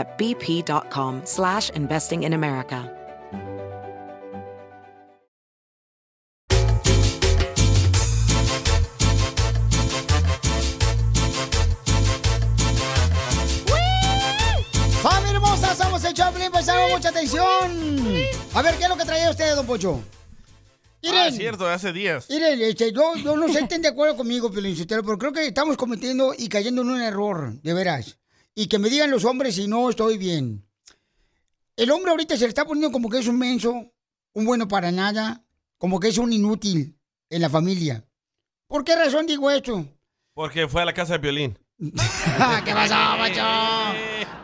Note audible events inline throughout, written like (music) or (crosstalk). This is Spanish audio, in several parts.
at bp.com slash investing in America. ¡Familia hermosa! Somos el Choplin, prestamos mucha atención. A ver, ¿qué es lo que traía usted, don Pocho? Ah, es cierto, hace días. Miren, este, yo, yo no sé si estén de acuerdo conmigo, pero creo que estamos cometiendo y cayendo en un error, de veras. Y que me digan los hombres si no estoy bien. El hombre ahorita se le está poniendo como que es un menso, un bueno para nada, como que es un inútil en la familia. ¿Por qué razón digo esto? Porque fue a la casa de violín. (laughs) ¿Qué pasó, macho?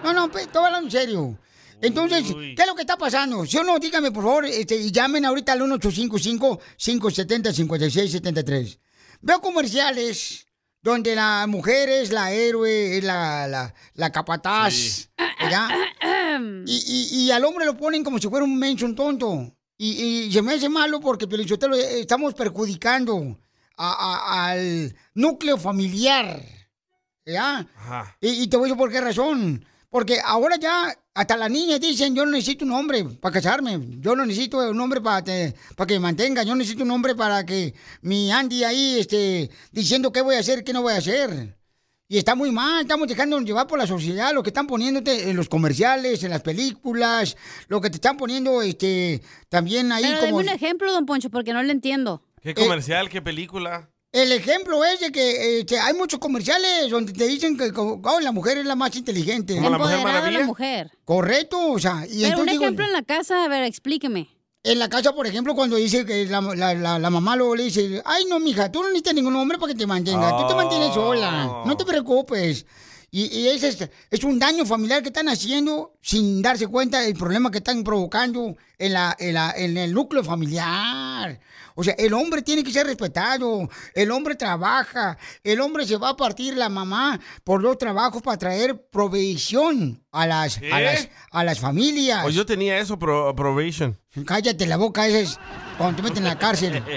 No, no, pe- estoy hablando en serio. Entonces, ¿qué es lo que está pasando? Si no, dígame, por favor, este, y llamen ahorita al 1855-570-5673. Veo comerciales donde la mujer es la héroe, es la, la, la capataz, ¿verdad? (coughs) Y, y- y al hombre lo ponen como si fuera un menso, un tonto. Y, y se me hace malo porque, Pelichotelo, eh, estamos perjudicando a- a- al núcleo familiar. Y, y te voy a decir por qué razón. Porque ahora ya hasta las niñas dicen, yo no necesito un hombre para casarme. Yo no necesito un hombre para, te- para que me mantenga. Yo necesito un hombre para que mi Andy ahí esté diciendo qué voy a hacer, qué no voy a hacer. Y está muy mal, estamos dejándonos llevar por la sociedad, lo que están poniéndote en los comerciales, en las películas, lo que te están poniendo este también ahí Pero como... deme un ejemplo, don Poncho, porque no le entiendo. ¿Qué comercial? ¿Qué película? El ejemplo es de que este, hay muchos comerciales donde te dicen que oh, la mujer es la más inteligente. ¿Como la Mujer Maravilla? la mujer. Correcto, o sea, y Pero un entonces digo, ejemplo en la casa, a ver, explíqueme. en la casa, por ejemplo, cuando dice que la, la- la- la mamá luego le dice, ay no, mija, tú no necesitas ningún hombre para que te mantenga, tú te mantienes sola, no te preocupes. Y, y ese es, es un daño familiar que están haciendo sin darse cuenta del problema que están provocando en, la, en, la- en el núcleo familiar. O sea, el hombre tiene que ser respetado, el hombre trabaja, el hombre se va a partir la mamá por dos trabajos para traer provisión a las, a ¿Qué? las, a las familias. Pues yo tenía eso, pro- probation. Cállate la boca, ese es cuando te meten en la cárcel. (laughs)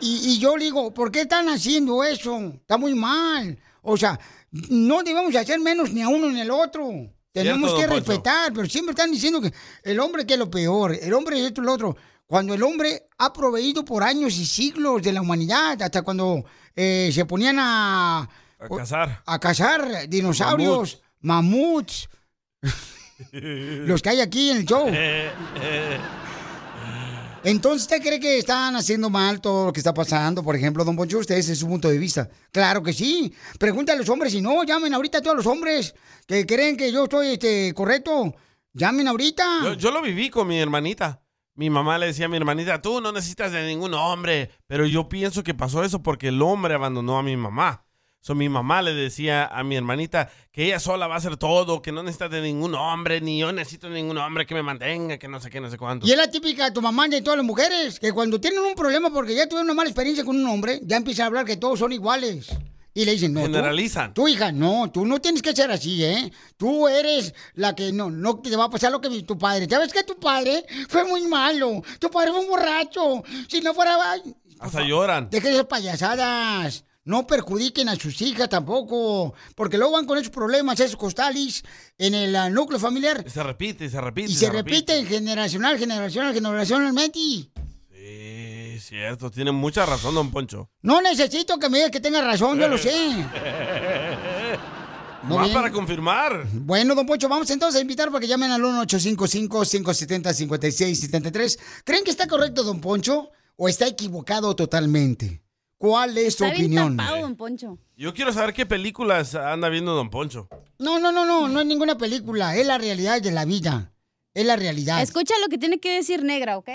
Y, y yo le digo, ¿por qué están haciendo eso? Está muy mal. O sea, no debemos hacer menos ni a uno ni al otro. Tenemos que respetar, pero siempre están diciendo que el hombre que es lo peor, el hombre es esto y lo otro. Cuando el hombre ha proveído por años y siglos de la humanidad, hasta cuando eh, se ponían a, A cazar. a cazar dinosaurios, mamuts, (laughs) los que hay aquí en el show. Entonces, ¿usted cree que están haciendo mal todo lo que está pasando? Por ejemplo, don Poncho, usted ese es su punto de vista. Claro que sí. Pregúntale a los hombres si no, llamen ahorita a todos los hombres que creen que yo estoy este, correcto. Llamen ahorita. Yo, yo lo viví con mi hermanita. Mi mamá le decía a mi hermanita, tú no necesitas de ningún hombre. Pero yo pienso que pasó eso porque el hombre abandonó a mi mamá. So, mi mamá le decía a mi hermanita que ella sola va a hacer todo, que no necesita de ningún hombre, ni yo necesito de ningún hombre que me mantenga, que no sé qué, no sé cuánto. Y es la típica de tu mamá y de todas las mujeres, que cuando tienen un problema porque ya tuvieron una mala experiencia con un hombre, ya empiezan a hablar que todos son iguales. Y le dicen, no. tú- Generalizan. Tú, hija, no, tú no tienes que ser así, ¿eh? Tú eres la que no, no te va a pasar lo que tu padre. ¿Sabes que tu padre fue muy malo? Tu padre fue un borracho. Si no fuera... Hasta lloran. Dejen esas payasadas. No perjudiquen a sus hijas tampoco. Porque luego van con esos problemas, esos costales, en el ah, núcleo familiar. Y se repite, se repite. Y se repiten generacional, generacional, generacionalmente. Sí, cierto, tiene mucha razón, don Poncho. No necesito que me digas que tenga razón, yo lo sé. (laughs) Muy Más bien. para confirmar. Bueno, don Poncho, vamos entonces a invitar para que llamen al 1-855-570-5673. ¿Creen que está correcto, don Poncho, o está equivocado totalmente? ¿Cuál es bien opinión? tapado, don Poncho. Yo quiero saber qué películas anda viendo Don Poncho. No, no, no, no, no es ninguna película, es la realidad de la vida. Es la realidad. Escucha lo que tiene que decir negra, ¿ok?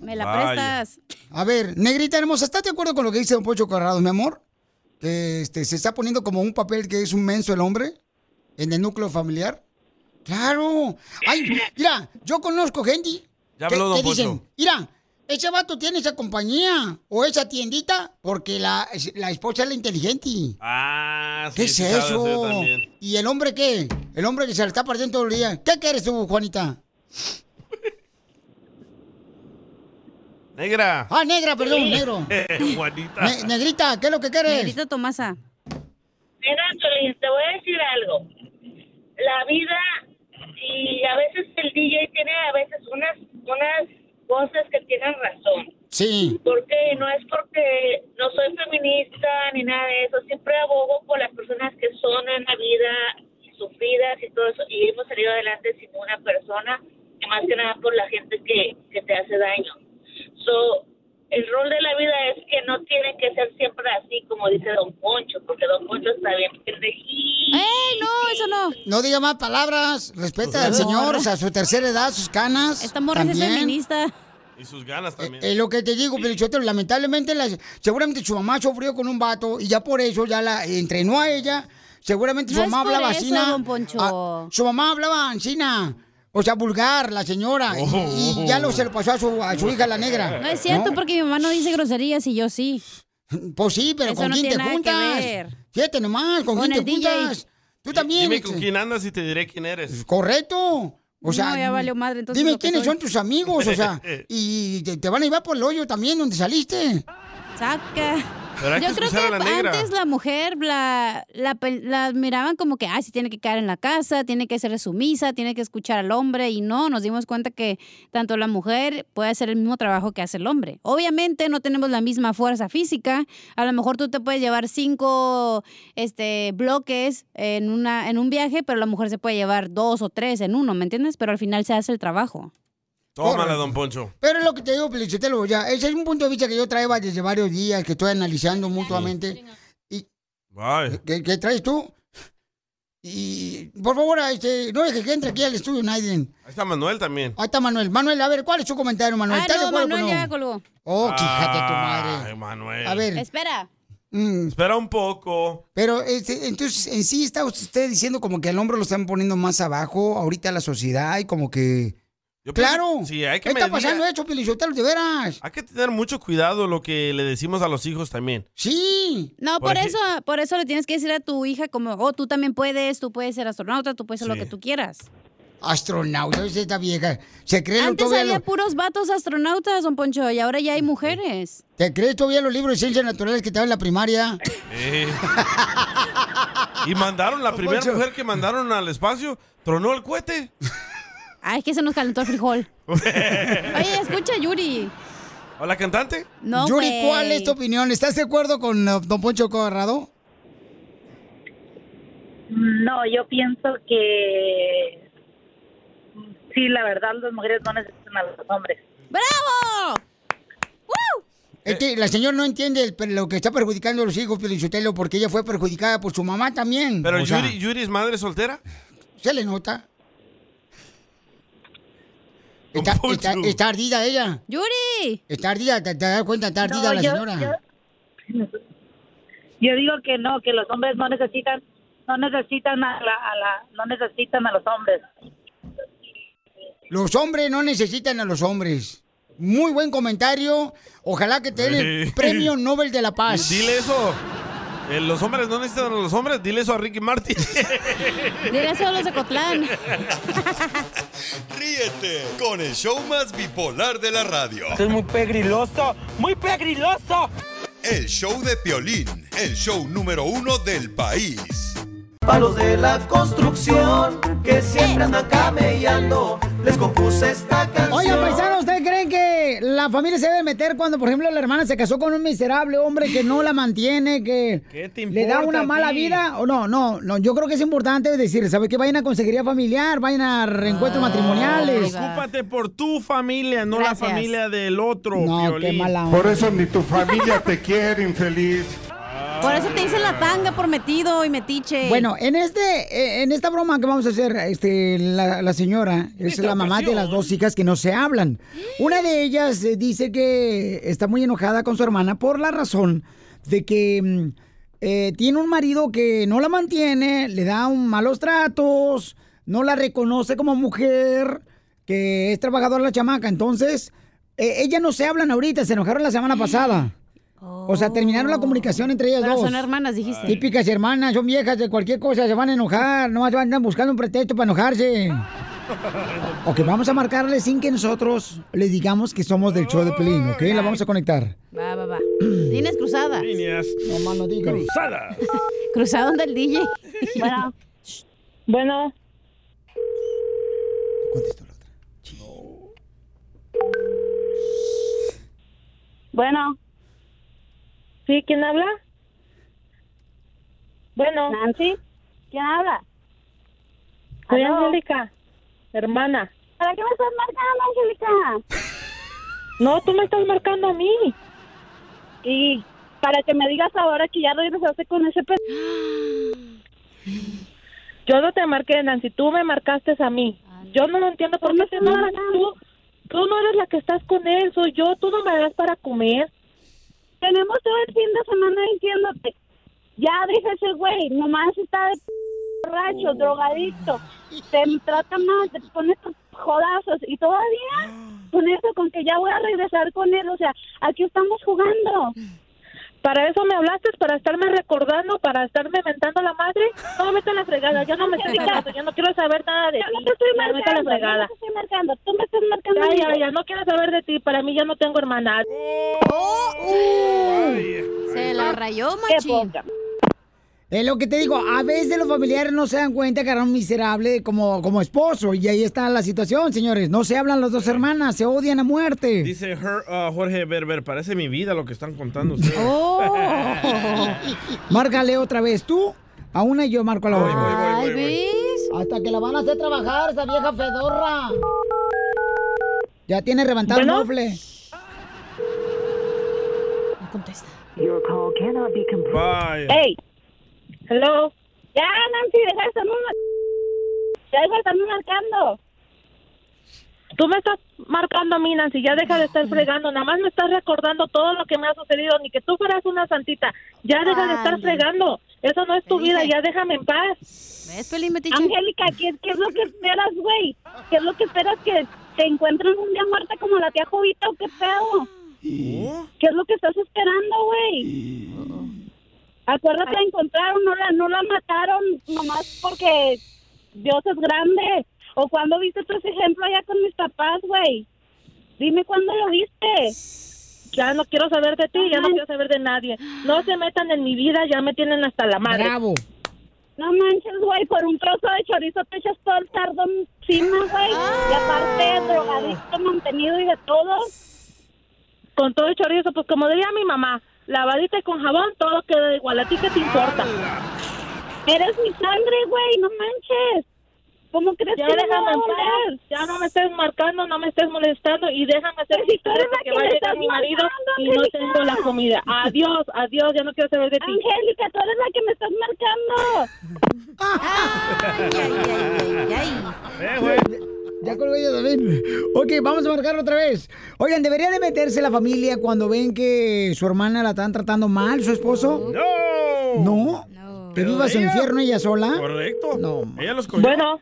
Me la Vaya. prestas. A ver, negrita hermosa, ¿estás de acuerdo con lo que dice don Poncho Corrado, mi amor? Que este, se está poniendo como un papel que es un menso el hombre en el núcleo familiar. Claro. Ay, mira, yo conozco gente Ya que, habló don que dicen, Poncho. mira, ese vato tiene esa compañía o esa tiendita porque la, la esposa es la inteligente. Ah, sí. ¿Qué es eso? ¿Y el hombre qué? El hombre que se le está partiendo todo el día. ¿Qué quieres tú, Juanita? Negra. Ah, negra, perdón, negro. (laughs) Juanita. Ne- negrita, ¿qué es lo que quieres? Negrita Tomasa. Mira, te voy a decir algo. La vida y a veces el DJ tiene a veces unas unas cosas que tienen razón. Sí. Porque no es porque no soy feminista ni nada de eso. Siempre abogo por las personas que son en la vida sufridas y todo eso. Y hemos salido adelante sin una persona. Y más que nada por la gente que, que te hace daño. So, el rol de la vida es que no tiene que ser siempre así como dice Don Poncho. Porque Don Poncho está bien pendejito. ¡Ey, no! Eso no. No diga más palabras. Respeta al Esta señor, o sea, su tercera edad, sus canas. Esta morra es feminista. Y sus ganas también. Es lo que te digo, Pelichotero, lamentablemente, las- seguramente su mamá sufrió con un vato y ya por eso ya la entrenó a ella. Seguramente su No mamá por hablaba eso, así. don Poncho. su mamá hablaba ansina. O sea, vulgar, la señora. y- Oh. Y, ya lo se lo pasó a su, a su hija, la negra. No es cierto, porque mi mamá no dice groserías y yo sí. Pues sí, pero Eso ¿con no quién tiene te juntas? Fíjate nomás, ¿con, Con quién te DJ. juntas? Tú también. Dime este, con quién andas y te diré quién eres. Correcto. O sea, No, ya valió madre, entonces dime quiénes soy. son tus amigos, o sea, (laughs) y te, te van a llevar por el hoyo también donde saliste. Saca. Yo creo que la antes la mujer la, la, la miraban como que, ah, sí tiene que quedar en la casa, tiene que ser sumisa, tiene que escuchar al hombre y no, nos dimos cuenta que tanto la mujer puede hacer el mismo trabajo que hace el hombre. Obviamente no tenemos la misma fuerza física, a lo mejor tú te puedes llevar cinco este, bloques en, una, en un viaje, pero la mujer se puede llevar dos o tres en uno, ¿me entiendes? Pero al final se hace el trabajo. Tómala, don Poncho. Pero es lo que te digo, Pelichotelo, ya, ese es un punto de vista que yo traía desde varios días, que estoy analizando mutuamente. Ay. ¿Qué, qué traes tú? Y, por favor, este, no dejes que entre aquí al estudio nadie. Ahí está Manuel también. Ahí está Manuel. Manuel, a ver, ¿cuál es tu comentario, Manuel? Ah, ¿Estás de no, Manuel con no? ya colgó. Oh, quíjate tu madre. Ay, Manuel. A ver. Espera. Mm, Espera un poco. pero, este, entonces, en sí está usted diciendo como que al hombre lo están poniendo más abajo ahorita la sociedad y como que... Yo pienso- ¡Claro! Sí, hay que ¿Qué está pasando eso, Pelichotelo, de veras? Hay que tener mucho cuidado lo que le decimos a los hijos también. Sí. No, Por eso, por eso le tienes que decir a tu hija como, oh, tú también puedes, tú puedes ser astronauta, tú puedes ser lo que tú quieras. Astronauta, es esta vieja. ¿Se cree Antes todavía había lo- puros vatos astronautas, don Poncho, y ahora ya hay mujeres. ¿Te crees todavía los libros de ciencias naturales que te dan en la primaria? Eh. (laughs) y mandaron, la primera Poncho. mujer que mandaron al espacio, tronó el cohete. (laughs) Ay, es que se nos calentó el frijol. (laughs) Oye, escucha, Yuri. ¿O la cantante? No, Yuri. ¿cuál es tu opinión? ¿Estás de acuerdo con uh, don Poncho Corrado? No, yo pienso que sí, la verdad, las mujeres no necesitan a los hombres. ¡Bravo! ¡Woo! Es que la señora no entiende el- lo que está perjudicando a los hijos, Pelichotelo, porque ella fue perjudicada por su mamá también. Pero O sea, Yuri, Yuri es madre soltera. se le nota. Está, está- está ardida ella. ¡Yuri! Está ardida, ¿te, te das cuenta? Está ardida No, la yo- señora. yo- Yo digo que no, que los hombres no necesitan, no necesitan a la, a la, no necesitan a los hombres. Los hombres no necesitan a los hombres. Muy buen comentario. Ojalá que te den el premio (laughs) Nobel de la Paz. Dile eso. Eh, los hombres no necesitan a los hombres. Dile eso a Ricky Martin. (laughs) Dile eso a los de Cotlán. (laughs) Ríete con el show más bipolar de la radio. es muy pegriloso, muy pegriloso. El show de Piolín, el show número uno del país. Palos de la construcción que siempre andan camellando. Les compuse esta canción. Oigan, paisano, ¿ustedes creen que la familia se debe meter cuando, por ejemplo, la hermana se casó con un miserable hombre que no la mantiene, que ¿Qué te le da una mala vida? O no, no, no. Yo creo que es importante decir, ¿sabes qué? Vayan a consejería familiar, vayan a reencuentros matrimoniales. Preocúpate por tu familia, no Gracias. la familia del otro. No, qué mala onda. Por eso ni tu familia te quiere, infeliz. Por eso te dicen la tanga por metido y metiche. Bueno, en este, eh, en esta broma que vamos a hacer, este, la, la señora es la mamá de las dos hijas que no se hablan. Una de ellas eh, dice que está muy enojada con su hermana por la razón de que mm, eh, tiene un marido que no la mantiene, le da un malos tratos, no la reconoce como mujer, que es trabajadora la chamaca. Entonces, eh, ellas no se hablan ahorita, se enojaron la semana pasada. O sea, terminaron la comunicación entre ellas Pero dos. son hermanas, dijiste. Típicas hermanas, son viejas de cualquier cosa, se van a enojar, nomás van a buscando un pretexto para enojarse. (laughs) Ok, vamos a marcarle sin que nosotros le digamos que somos del show de Pelín, ¿ok? La vamos a conectar. Va, va, va. (clears throat) Líneas cruzadas. Líneas No más no digas. cruzadas. (laughs) Cruzado del DJ. (laughs) Bueno. Bueno. Contestó la otra. Bueno. ¿Sí? ¿Quién habla? Bueno. Nancy. ¿Quién habla? Soy Angélica, hermana. ¿Para qué me estás marcando, Angélica? No, tú me estás marcando a mí. Y para que me digas ahora que ya regresaste con ese pe... Yo no te marqué, Nancy, tú me marcaste a mí. Yo no lo entiendo por qué te marcas tú. Tú no eres la que estás con él, soy yo. Tú no me das para comer. Tenemos todo el fin de semana diciéndote. Ya dije ese güey, nomás está de borracho, drogadicto. Te trata mal, te pone estos jodazos. Y todavía con eso, con que ya voy a regresar con él. O sea, aquí estamos jugando. ¿Para eso me hablaste? ¿Para estarme recordando? ¿Para estarme mentando la madre? No, vete a la fregada. Yo no me estoy caso. Yo no quiero saber nada de ti. Yo no te estoy Ya, la marcando. fregada. Yo no te estoy marcando. Tú me estás marcando. Ya, ya, ya, no quiero saber de ti. Para mí ya no tengo hermana. Se la rayó, Qué machín. poca. Es lo que te digo, a veces los familiares no se dan cuenta que era un miserable como, como esposo. Y ahí está la situación, señores. No se hablan las dos hermanas, se odian a muerte. Dice Her- uh, Jorge Berber, parece mi vida lo que están contando ustedes. (laughs) Oh. Márcale otra vez tú a una y yo marco a la otra. Ay, ¿ves? Hasta que la van a hacer trabajar, esa vieja fedorra. Ya tiene levantado el mofle. No contesta. Bye. Hey. Hello. Ya, Nancy, deja de estarme Ya deja de estarme marcando. Tú me estás marcando a mí, Nancy. Ya deja de estar fregando. Nada más me estás recordando todo lo que me ha sucedido. Ni que tú fueras una santita. Ya deja de estar Ay. fregando. Eso no es tu Te vida. Ya déjame en paz. ¿Ves, Metiche? Angélica, ¿qué, ¿qué es lo que esperas, güey? ¿Qué es lo que esperas? ¿Que te encuentren un día muerta como la tía Jovita o qué pedo? ¿Qué es lo que estás esperando, güey? Acuérdate, la encontraron, no la, no la mataron nomás porque Dios es grande. ¿O cuando viste ese ejemplo allá con mis papás, güey? Dime cuándo lo viste. Ya no quiero saber de ti, ya no quiero saber de nadie. No se metan en mi vida, ya me tienen hasta la madre. Bravo. No manches, güey, por un trozo de chorizo te echas todo el sardo encima, güey. Y aparte, drogadicto, mantenido y de todo. Con todo el chorizo, pues como diría mi mamá, lavadita y con jabón, todo queda igual. ¿A ti qué te importa? Eres mi sangre, güey, no manches. ¿Cómo crees Ya que me déjame en paz. Ya no me estés marcando, no me estés molestando y déjame hacer mi tú eres tarea la porque que va a me llegar estás mi marido marcando, y no tengo la comida. Adiós, adiós, ya no quiero saber de ti. Angélica, tú eres la que me estás marcando. (laughs) Ay, ay, ay, ay, Eh, güey. Ya colgó ella también. Ok, vamos a marcar otra vez. Oigan, ¿debería de meterse la familia cuando ven que su hermana la están tratando mal, su esposo? No. ¿No? No. ¿Que viva su ella- infierno ella sola? Correcto. No. Ella los cogió. Bueno,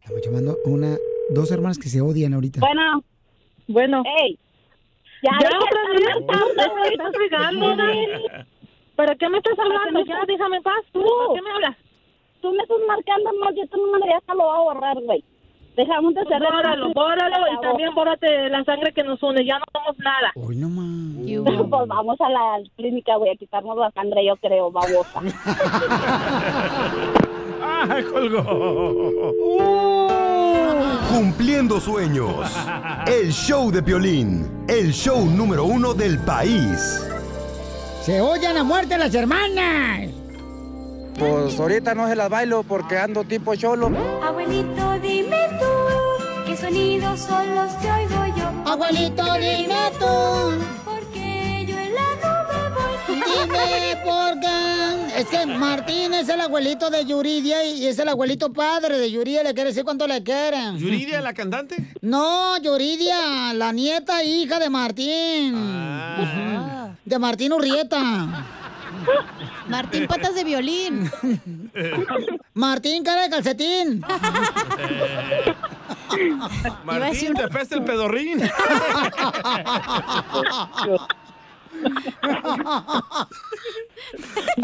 Estamos llamando a una, dos hermanas que se odian ahorita. bueno, bueno. Ey. Ya, Ya, otra vez, marcando, me estás Dani. ¿Para qué me estás hablando? Ya, déjame en paz. Tú. ¿Por qué me hablas? Tú me estás marcando mal, yo tu número ya se lo voy a borrar, güey. Dejamos de ser... Bóralo, bóralo y también bórate la sangre que nos une. Ya no somos nada. Hoy no más. Pues vamos a la clínica, güey, a quitarnos la sangre, yo creo, babosa. (laughs) Ah, colgó. Uh. Cumpliendo sueños. El show de Piolín. El show número uno del país. Se oyen a muerte las hermanas. Pues ahorita no se las bailo porque ando tipo cholo. Abuelito, dime tú, ¿qué sonidos son los que oigo yo? Abuelito, dime tú. Porque yo en la nube voy. Dime por qué. Es que Martín es el abuelito de Yuridia y es el abuelito padre de Yuridia. Le quiere decir cuánto le quieren. ¿Yuridia, la cantante? No, Yuridia, la nieta e hija de Martín. Ah. De Martín Urrieta. Martín Patas de Violín. Martín Cara de Calcetín. Martín, te peste el pedorrín.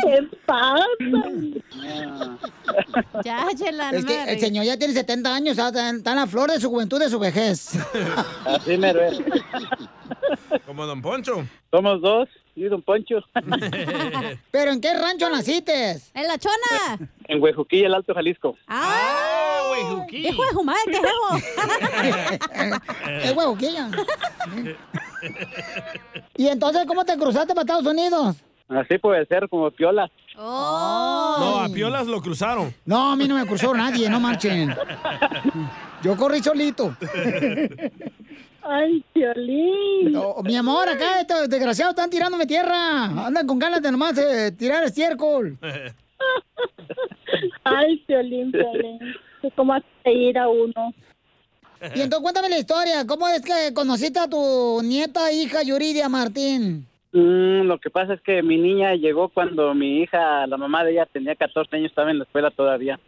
¿Qué pasa? Ya, Chela, Es me que el señor ya tiene 70 años, está está en la flor de su juventud, de su vejez. Así mero es. Como Don Poncho. Somos dos y Don Poncho. (laughs) ¿Pero en qué rancho naciste? ¡En la chona! En Huejuquilla, el Alto Jalisco. ¡Ah! ¡Hijo de su madre, qué jevo! (laughs) Es huevoquilla. ¿Y entonces cómo te cruzaste para Estados Unidos? Así puede ser, como piola. No, a Piolas lo cruzaron. No, a mí no me cruzó nadie, no marchen. Yo corrí solito. (laughs) Ay, Piolín. Mi amor, acá estos desgraciados están tirándome tierra. Andan con ganas de nomás eh, tirar estiércol. (laughs) Ay, Piolín, Piolín. ¿Cómo hace ir a uno? Y entonces cuéntame la historia. ¿Cómo es que conociste a tu nieta, hija Yuridia Martín? Mm, lo que pasa es que mi niña llegó cuando mi hija, la mamá de ella, tenía 14 años, estaba en la escuela todavía.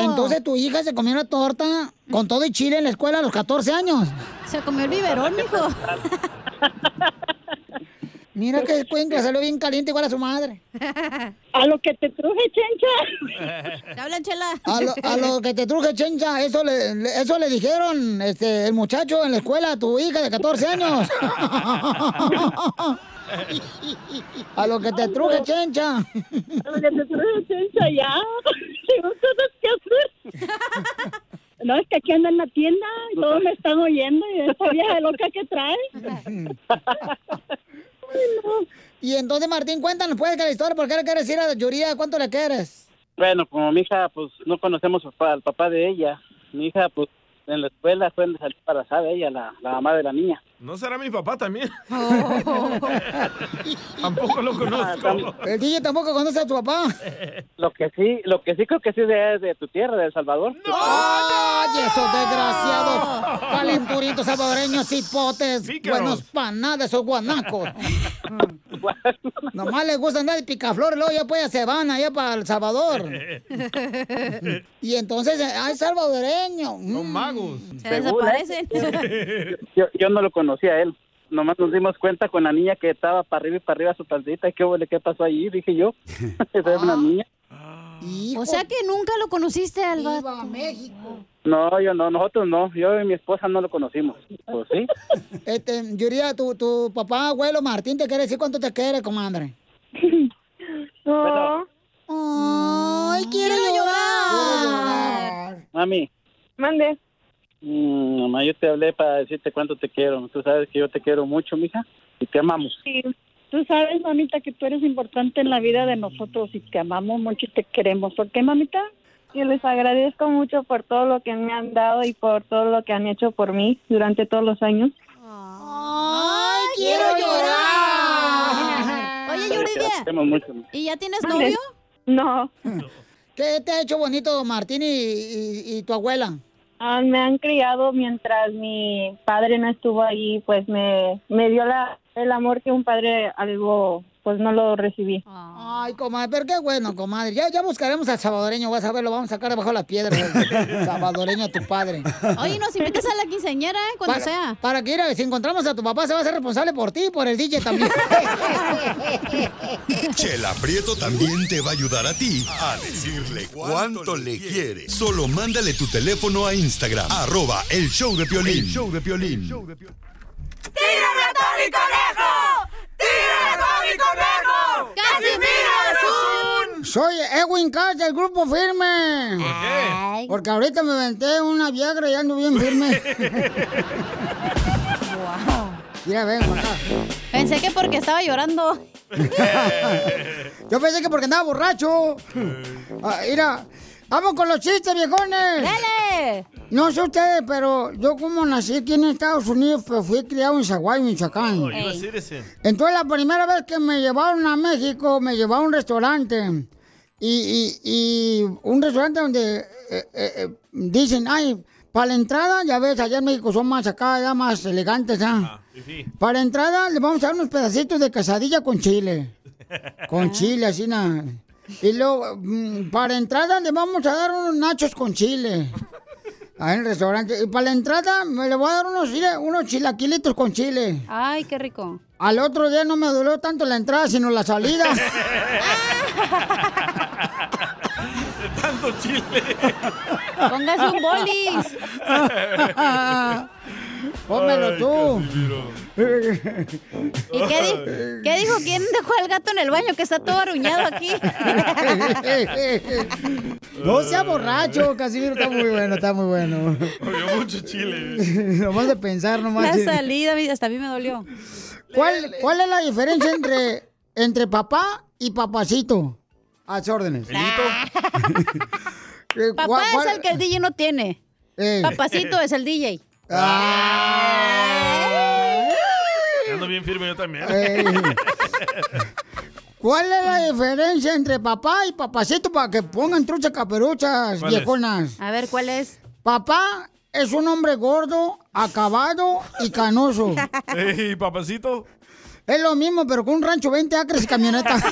Entonces tu hija se comió una torta con todo y chile en la escuela a los 14 años. Se comió el biberón, mijo. (laughs) Mira que cuenca, salió bien caliente igual a su madre. A lo que te truje, chencha. ¿Te hablan, Chela? A lo, a lo que te truje, chencha, eso le, le- eso le dijeron este, el muchacho en la escuela a tu hija de 14 años. (laughs) A lo que te truje, chencha. A lo que te truje, chencha, ya. (laughs) Tengo cosas que hacer. No, es que aquí anda en la tienda y todos me están oyendo y esta vieja loca que trae. Y entonces, Martín, cuéntanos, pues, que la historia, ¿por qué le quieres decir a Yuridia cuánto le quieres? Bueno, como mi hija, pues no conocemos al papá, al papá de ella. Mi hija, pues en la escuela fue embarazada ella, la, la mamá de la niña. ¿No será mi papá también? (laughs) Oh. Tampoco lo conozco. El DJ tampoco conoce a tu papá. Lo que sí, lo que sí creo que sí es de tu tierra, de El Salvador. ¡Ay, esos desgraciados! (laughs) Calenturientos salvadoreños, hipotes, Pícaros. buenos para nada, esos guanacos. (laughs) (laughs) Nomás les gusta andar de picaflor, luego ya pues se van allá para El Salvador. (laughs) Y entonces, ¡ay, salvadoreño! Son magos. Se desaparecen. (laughs) Yo, yo no lo conocía a él. Nomás nos dimos cuenta con la niña que estaba para arriba y para arriba su pancita. ¿Y qué, huele? qué pasó allí? Dije yo. Esa es una niña. O sea que nunca lo conociste al ¡Viva vato. México! No, yo no, nosotros no. Yo y mi esposa no lo conocimos. Pues sí. (laughs) Este, Yuridia, tu, tu papá, abuelo Martín, ¿te quiere decir cuánto te quiere, comadre? (laughs) No. ¡Ay, quiero llorar! Mami. Mande. Mm, mamá, yo te hablé para decirte cuánto te quiero. Tú sabes que yo te quiero mucho, mija, y te amamos. Sí. Tú sabes, mamita, que tú eres importante en la vida de nosotros y te amamos mucho y te queremos. ¿Por qué, mamita? Y les agradezco mucho por todo lo que me han dado y por todo lo que han hecho por mí durante todos los años. ¡Ay, quiero llorar! Oye, Yuridia. ¿y ya tienes novio? No, (laughs) ¿Qué te ha hecho bonito Martín y, y- y tu abuela? ah, me han criado mientras mi padre no estuvo ahí, pues me, me dio la, el amor que un padre algo, pues no lo recibí. Ay, comadre, pero qué bueno, comadre. Ya, ya buscaremos al salvadoreño, vas a ver, lo vamos a sacar debajo de las piedras. (laughs) salvadoreño a tu padre. Oye, nos invitas a la quinceañera, ¿eh? Cuando para, sea. Para que, mira, si encontramos a tu papá, se va a ser responsable por ti y por el DJ también. (laughs) Chela Prieto también te va a ayudar a ti a decirle cuánto le quiere. Solo mándale tu teléfono a Instagram, arroba el show de Piolín. El show de Piolín. ¡Tírame a Tony Conejo! ¡Tírame a Tony Conejo! ¡Casimiro es un Soy Edwin Cass del Grupo Firme. ¿Por qué? Porque ahorita me aventé una Viagra y ando bien firme. (laughs) Mira, ven, acá. Pensé que porque estaba llorando. (laughs) Yo pensé que porque andaba borracho. (laughs) Ah, mira, vamos con los chistes, viejones. ¡Dale! No sé ustedes, pero yo como nací aquí en Estados Unidos, pues fui criado en Zaguay, Michoacán. Oh, citizen. Entonces la primera vez que me llevaron a México, me llevaron a un restaurante. Y, y- y un restaurante donde eh, eh, eh, dicen, ay, para la entrada, ya ves, allá en México son más acá, ya más elegantes, ¿ah? Para la entrada le vamos a dar unos pedacitos de quesadilla con chile. (laughs) Con chile, así nada. Y luego, mm, para entrada le vamos a dar unos nachos con chile. Ahí en el restaurante. Y para la entrada me le voy a dar unos, unos chilaquilitos con chile. Ay, qué rico. Al otro día no me dolió tanto la entrada, sino la salida. (laughs) De tanto chile. Póngase un bolis. (laughs) Pónmelo tú. ¿Y qué, di- qué dijo? ¿Quién dejó el gato en el baño que está todo arruñado aquí? (laughs) No sea borracho, Casimiro, está muy bueno, está muy bueno. Oye, mucho chile. (laughs) nomás de pensar, nomás. La salida, hasta a mí me dolió. ¿Cuál, ¿Cuál es la diferencia entre, entre papá y papacito? A sus órdenes. (laughs) Papá ¿cuál- cuál- es el que el DJ no tiene. Eh. Papacito es el DJ. Ando bien firme yo también. (laughs) ¿Cuál es la diferencia entre papá y papacito para que pongan truchas caperuchas, viejonas? A ver, ¿cuál es? Papá es un hombre gordo, acabado y canoso. (laughs) Ey, papacito. Es lo mismo, pero con un rancho 20 acres y camioneta. (laughs)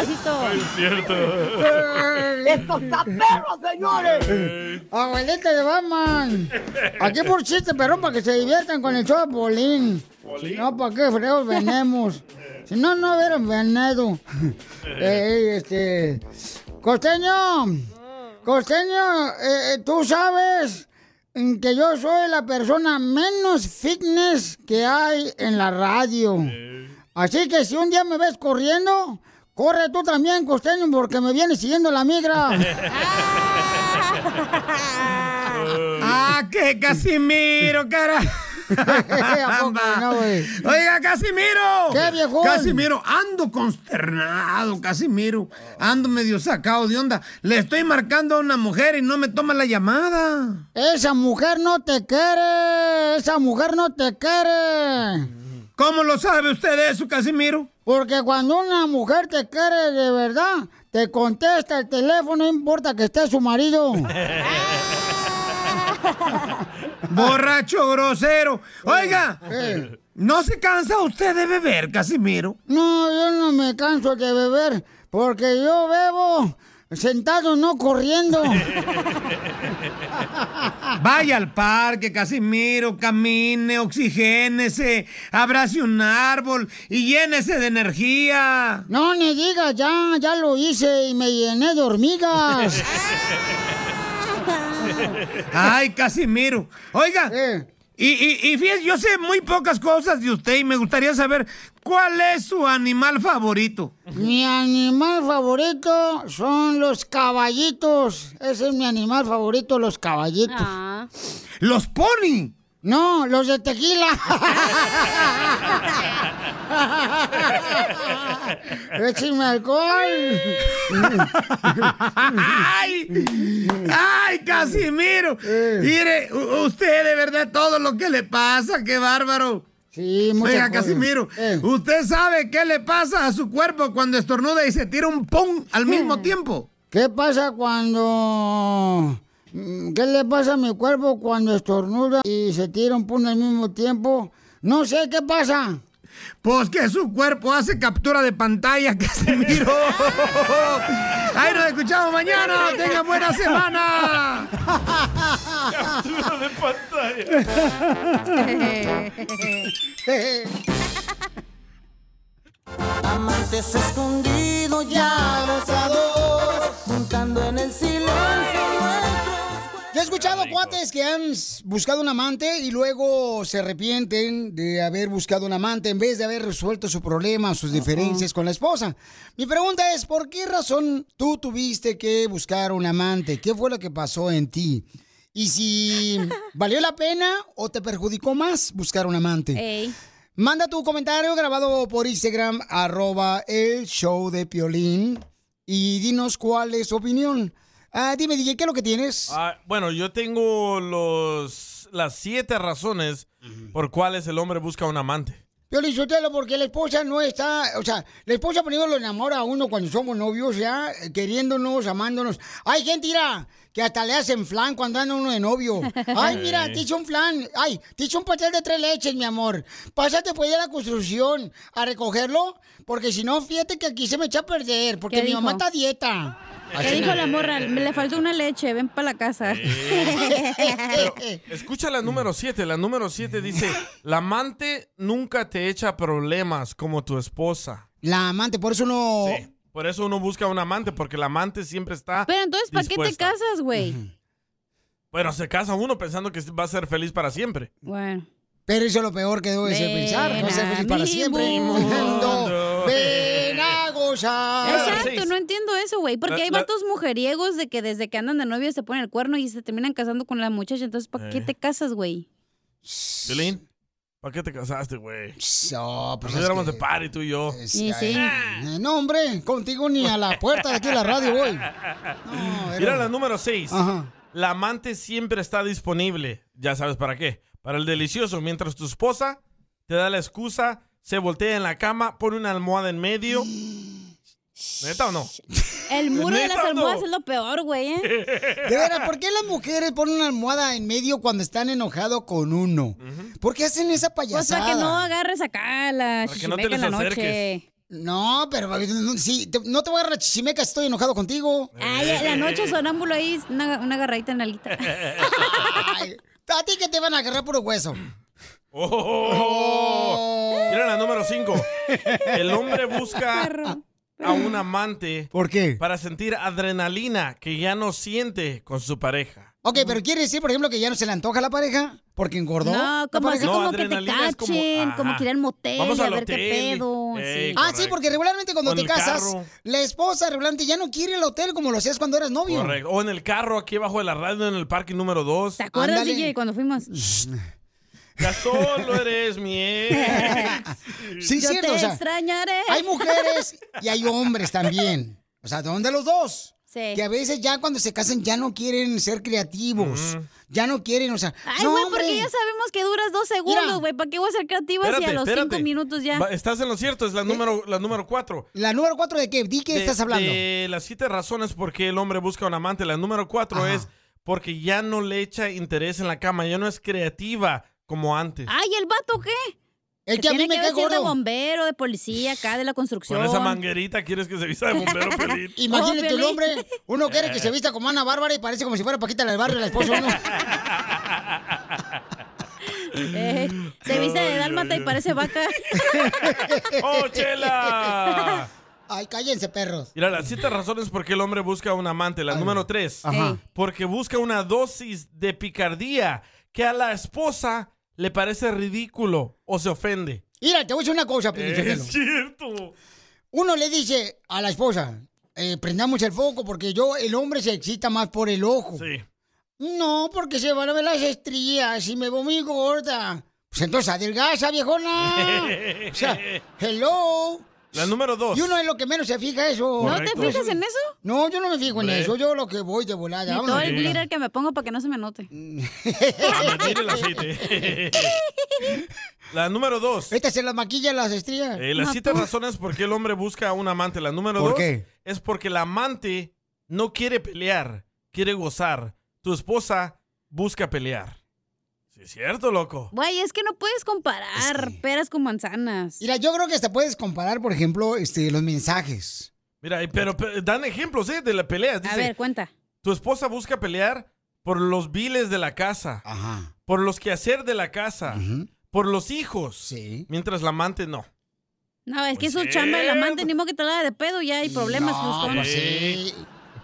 Es cierto. (laughs) ¡Esto está perro, señores! Abuelita de Batman. Aquí por chiste, pero para que se diviertan con el show de Bolín. Si no, ¿para qué freos venemos? Si no, no hubieran venido. Ey, este... Costeño. Costeño, eh, eh, tú sabes que yo soy la persona menos fitness que hay en la radio. Así que si un día me ves corriendo, corre tú también, costeño, porque me viene siguiendo la migra. (laughs) ¡Ah, qué Casimiro, cara! (laughs) ¿A poco no, güey? Oiga, Casimiro. ¿Qué, viejón? Casimiro, ando consternado, Casimiro. Ando medio sacado de onda. Le estoy marcando a una mujer y no me toma la llamada. Esa mujer no te quiere. Esa mujer no te quiere. ¿Cómo lo sabe usted de eso, Casimiro? Porque cuando una mujer te quiere de verdad, te contesta el teléfono, no importa que esté su marido. (laughs) (laughs) Borracho grosero. Oiga, Eh. ¿no se cansa usted de beber, Casimiro? No, yo no me canso de beber, porque yo bebo sentado, no corriendo. (laughs) Vaya al parque, Casimiro, camine, oxigénese, abrace un árbol y llénese de energía. No, ni digas, ya, ya lo hice y me llené de hormigas. (laughs) Ay, Casimiro. Oiga, y, y, y fíjese, yo sé muy pocas cosas de usted y me gustaría saber cuál es su animal favorito. Mi animal favorito son los caballitos. Ese es mi animal favorito, los caballitos. ¿Los pony? No, los de tequila. (laughs) (laughs) Écheme alcohol. ¡Ay! ¡Ay, Casimiro! Mire, u- usted de verdad todo lo que le pasa, qué bárbaro. Sí, Oiga. Casimiro, Eh. ¿usted sabe qué le pasa a su cuerpo cuando estornuda y se tira un pum al mismo tiempo? ¿Qué pasa cuando... mm, ¿Qué le pasa a mi cuerpo cuando estornuda y se tira un pun al mismo tiempo? No sé, ¿qué pasa? Pues que su cuerpo hace captura de pantalla, Casimiro. Ahí nos escuchamos mañana. Tengan buena semana. Captura de Amantes escondidos ya abrazados, juntando en el silencio escuchado cuates que han buscado un amante y luego se arrepienten de haber buscado un amante en vez de haber resuelto su problema, sus diferencias con la esposa. Mi pregunta es, ¿por qué razón tú tuviste que buscar un amante? ¿Qué fue lo que pasó en ti? Y si (laughs) valió la pena o te perjudicó más buscar un amante. Manda tu comentario grabado por Instagram, arroba el show de Piolín, y dinos cuál es tu opinión. Ah, dime, DJ, ¿qué es lo que tienes? Ah, bueno, yo tengo los las siete razones por cuales el hombre busca un amante. Piolín Sotelo, porque la esposa no está, o sea, la esposa primero lo enamora a uno cuando somos novios, ya, eh, queriéndonos, amándonos. Hay gente, mira, que hasta le hacen flan cuando anda uno de novio. (laughs) Ay, mira, te hice un flan. Ay, te hice un pastel de tres leches, mi amor. Pásate pues a la construcción a recogerlo, porque si no, fíjate que aquí se me echa a perder, porque ¿Qué mi dijo? mamá está a dieta. ¿Qué dijo la morra? Me le faltó una leche, ven para la casa. Escucha la número 7. La número 7 dice, la amante nunca te echa problemas como tu esposa. La amante, por eso uno... Por eso uno busca un amante, porque la amante siempre está Pero entonces, ¿para qué te casas, güey? Bueno, se casa uno pensando que va a ser feliz para siempre. Bueno. Pero eso es lo peor que debo de pensar. a ser feliz para siempre. mundo. Ven a gozar. Exacto, no entiendo eso, güey. Porque La- hay la- vatos mujeriegos de que desde que andan de novio se ponen el cuerno y se terminan casando con la muchacha. Entonces, ¿para qué Eh. te casas, güey? Violín, ¿para qué te casaste, güey? No, pues éramos que- de party tú y yo. Sí, Eh, No, hombre, contigo ni a la puerta de aquí de la radio voy. (laughs) Mira la número 6. Ajá. La amante siempre está disponible. Ya sabes para qué. Para el delicioso. Mientras tu esposa te da la excusa, se voltea en la cama, pone una almohada en medio. (gasps) ¿Neta o no? (laughs) El muro de las almohadas es lo peor, güey, ¿eh? (laughs) De veras, ¿por qué las mujeres ponen una almohada en medio cuando están enojados con uno? ¿Por qué hacen esa Pues payasada? para que no agarres acá la Para que no te en la les noche. acerques. No, pero sí, te- no te voy a agarrar chichimeca si estoy enojado contigo. Ay, en la noche sonámbulo ahí, una, una agarradita en la alita. (laughs) ¿A ti que te van a agarrar puro hueso? (clears throat) Oh. Mira la número 5. (laughs) El hombre busca a un amante. ¿Por qué? Para sentir adrenalina que ya no siente con su pareja. Ok, pero quiere decir, por ejemplo, que ya no se le antoja a la pareja porque engordó. No, como así como que te como- cachen, como, ajá. que ir al motel, Vamos a ver qué hotel. pedo. Ey, sí. Ah, sí, porque regularmente cuando te el casas, carro. la esposa regularmente ya no quiere ir al hotel como lo hacías cuando eras novio. Correcto. O en el carro aquí abajo de la radio en el parque número 2. ¿Te acuerdas, DJ, cuando fuimos? Ya solo eres mi ex. Sí, Yo cierto. te o sea, extrañaré. Hay mujeres y hay hombres también. O sea, ¿dónde los dos? Sí. Que a veces ya cuando se casan ya no quieren ser creativos. Ya no quieren, o sea. Ay, no, güey, hombre. porque ya sabemos que duras dos segundos, güey. ¿Para qué voy a ser creativa si a los espérate. cinco minutos ya? Va, Estás en lo cierto, es la número, la número 4. ¿La número cuatro de qué? Di qué estás hablando. De las siete razones por qué el hombre busca un amante. La número 4 es porque ya no le echa interés en la cama, ya no es creativa como antes. Ay, ¿el vato qué? Es que a mí me cae de gordo. bombero, de policía, acá de la construcción. Con esa manguerita quieres que se vista de bombero (laughs) Pelín. (laughs) Imagínate un Piolín. hombre, uno quiere que se vista como Ana Bárbara y parece como si fuera Paquita del barrio, la esposa uno. (laughs) Eh, se viste de dálmata y parece vaca. ¡Oh, chela! Ay, cállense, perros. Mira, las siete razones por qué el hombre busca un amante. La número tres. Ajá. Porque busca una dosis de picardía que a la esposa le parece ridículo o se ofende. Mira, te voy a decir una cosa, Piolín Es cierto. Uno le dice a la esposa, eh, prendamos el foco porque yo, el hombre se excita más por el ojo. Sí. No, porque se van a ver las estrías y me veo muy gorda. Pues entonces adelgaza, viejona. (laughs) O sea, hello. La número dos. Y uno es lo que menos se fija eso. ¿No te fijas en eso? No, yo no me fijo en eso. Yo lo que voy de volada. Y todo vámonos el glitter que me pongo para que no se me note. Ah, el aceite. la número dos. Esta se la maquilla las estrías. Eh, las siete razones por qué el hombre busca a un amante. La número ¿Por dos qué? es porque el amante no quiere pelear, quiere gozar. Tu esposa busca pelear. Sí, es cierto, loco. Güey, es que no puedes comparar peras con manzanas. Mira, yo creo que hasta puedes comparar, por ejemplo, este, los mensajes. Mira, pero, pero dan ejemplos ¿eh? de la pelea. Dice, A ver, cuenta. Tu esposa busca pelear por los biles de la casa, por los quehacer de la casa, por los hijos. Mientras la amante no. No, es que es su Pues chamba el amante, ni modo que te la haga de pedo, ya hay problemas. No, pues sí.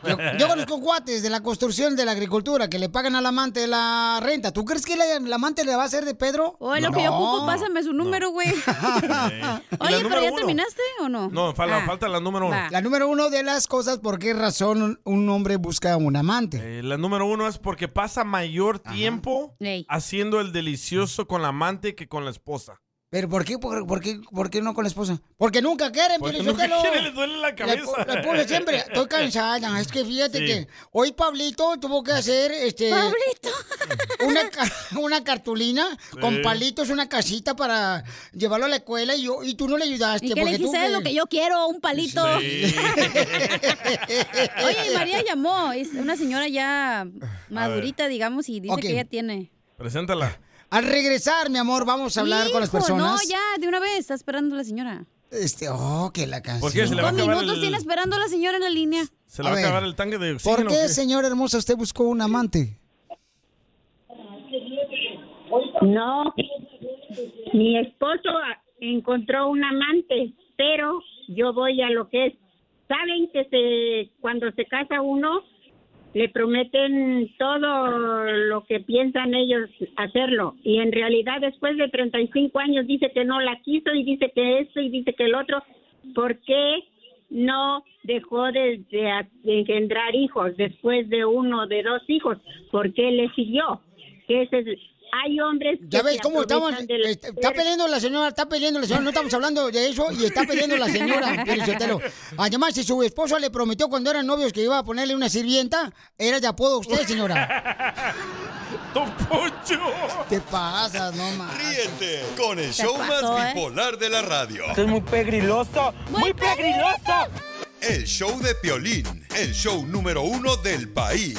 Yo, yo conozco cuates de la construcción de la agricultura que le pagan al amante la renta. ¿Tú crees que la, la amante le va a hacer de Pedro? Oye, lo que yo ocupo, pásame su número, güey. (laughs) Oye, pero ¿ya uno? terminaste o no? No, falta, Ah. falta la número uno. La número uno de las cosas, ¿por qué razón un- un hombre busca un amante? Eh, la número uno es porque pasa mayor tiempo haciendo el delicioso con la amante que con la esposa. ¿Pero por qué, por, por qué, por qué no con la esposa? Porque nunca quieren, Porque nunca Sotelo. quiere, le duele la cabeza. Le puse siempre, estoy cansada. Es que fíjate Sí. que hoy Pablito tuvo que hacer, este... ¿Pablito? Una, una cartulina con palitos, una casita para llevarlo a la escuela y, yo, y tú no le ayudaste. ¿Y qué le tú dijiste? Es lo que yo quiero, un palito. (laughs) Oye, y María llamó, es una señora ya madurita, digamos, y dice que ella tiene. Preséntala. Al regresar, mi amor, vamos a hablar con las Hijo, personas. No, ya, de una vez, está esperando la señora. Este, oh, que la canción. ¿Por qué? ¿Se le va a Dos acabar minutos el- tiene esperando a la señora en la línea. ¿Se le A va a acabar el tanque de ¿Por oxígeno? o qué, qué? señora hermosa, usted buscó un amante? No, mi esposo encontró un amante, pero yo voy a lo que es. Saben que se cuando se casa uno le prometen todo lo que piensan ellos hacerlo y en realidad después de 35 años dice que no la quiso y dice que esto y dice que el otro. ¿Por qué no dejó de, de engendrar hijos después de uno de dos hijos? ¿Por qué le siguió? Que ese es- hay hombres que Ya ves se cómo estamos. Está, está peleando la señora, está peleando la señora. No estamos hablando de eso y está peleando la señora. (laughs) Además, si su esposo le prometió cuando eran novios que iba a ponerle una sirvienta, era de apodo usted, señora. (laughs) ¡Don Poncho! ¿Qué pasa? No más. Ríete con el show pasó, más eh? bipolar de la radio. Esto es muy pegriloso, muy pegriloso. El show de Piolín, el show número uno del país.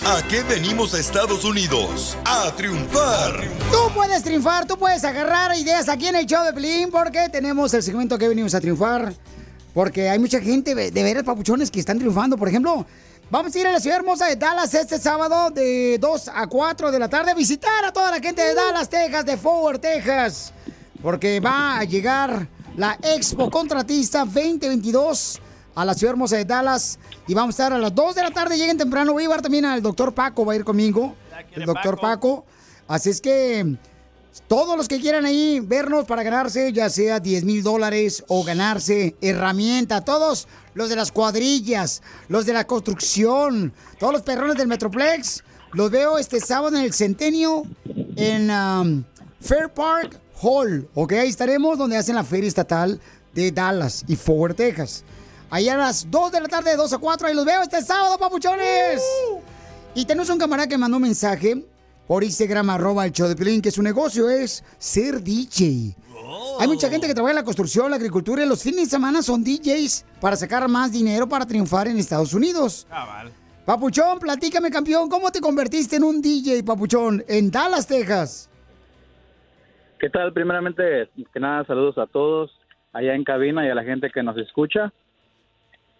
¿A qué venimos a Estados Unidos? A triunfar. Tú puedes triunfar, tú puedes agarrar ideas aquí en el show de Pelín porque tenemos el segmento que venimos a triunfar. Porque hay mucha gente de veras papuchones que están triunfando. Por ejemplo, vamos a ir a la ciudad hermosa de Dallas este sábado de 2 a 4 de la tarde a visitar a toda la gente de Dallas, Texas, de Forward, Texas. Porque va a llegar la Expo Contratista 2022 a la ciudad hermosa de Dallas. Y vamos a estar a las 2 de la tarde. Lleguen temprano. Voy a llevar también al doctor Paco, va a ir conmigo. El doctor Paco. Así es que todos los que quieran ahí vernos para ganarse, ya sea 10 mil dólares o ganarse herramienta, todos los de las cuadrillas, los de la construcción, todos los perrones del Metroplex, los veo este sábado en el Centenio en um, Fair Park Hall, ¿ok? Ahí estaremos donde hacen la feria estatal de Dallas y Forward, Texas. Ahí a las 2 de la tarde, de 2 a 4, ahí los veo este sábado, papuchones. Y tenemos un camarada que mandó un mensaje por Instagram, arroba el show de Pelín, que su negocio es ser DJ. Hay mucha gente que trabaja en la construcción, la agricultura y los fines de semana son DJs para sacar más dinero para triunfar en Estados Unidos. Papuchón, platícame, campeón, ¿cómo te convertiste en un DJ, Papuchón, en Dallas, Texas? ¿Qué tal? Primeramente, que nada, saludos a todos allá en cabina y a la gente que nos escucha.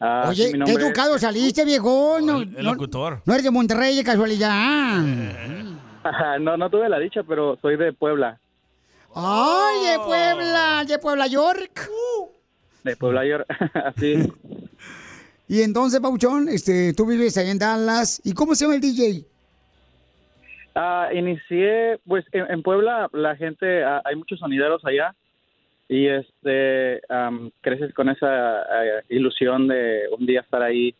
Ah, Oye, qué es- educado saliste, viejo. No, El locutor. no eres de Monterrey de casualidad. (laughs) no, no tuve la dicha, pero soy de Puebla. Ay, de Puebla, de Puebla, York. De Puebla, York. (laughs) Así. Y entonces, Pauchón, este, tú vives ahí en Dallas. ¿Y cómo se llama el DJ? Ah, inicié, pues en, en Puebla la gente, ah, hay muchos sonideros allá y este am, creces con esa eh, ilusión de un día estar ahí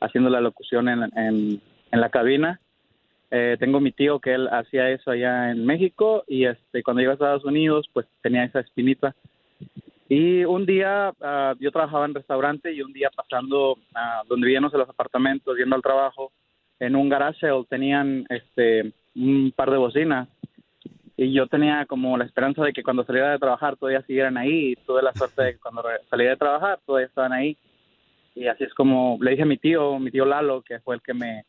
haciendo la locución en, en, en la cabina. Eh, tengo mi tío que él hacía eso allá en México y este cuando llegué a Estados Unidos pues tenía esa espinita. Y un día ah, yo trabajaba en restaurante y un día pasando ah, donde vivíamos en los apartamentos, yendo al trabajo, en un garage tenían este un par de bocinas y yo tenía como la esperanza de que cuando saliera de trabajar todavía siguieran ahí y tuve la suerte de que cuando salí de trabajar todavía estaban ahí y así es como le dije a mi tío, mi tío Lalo, que fue el que me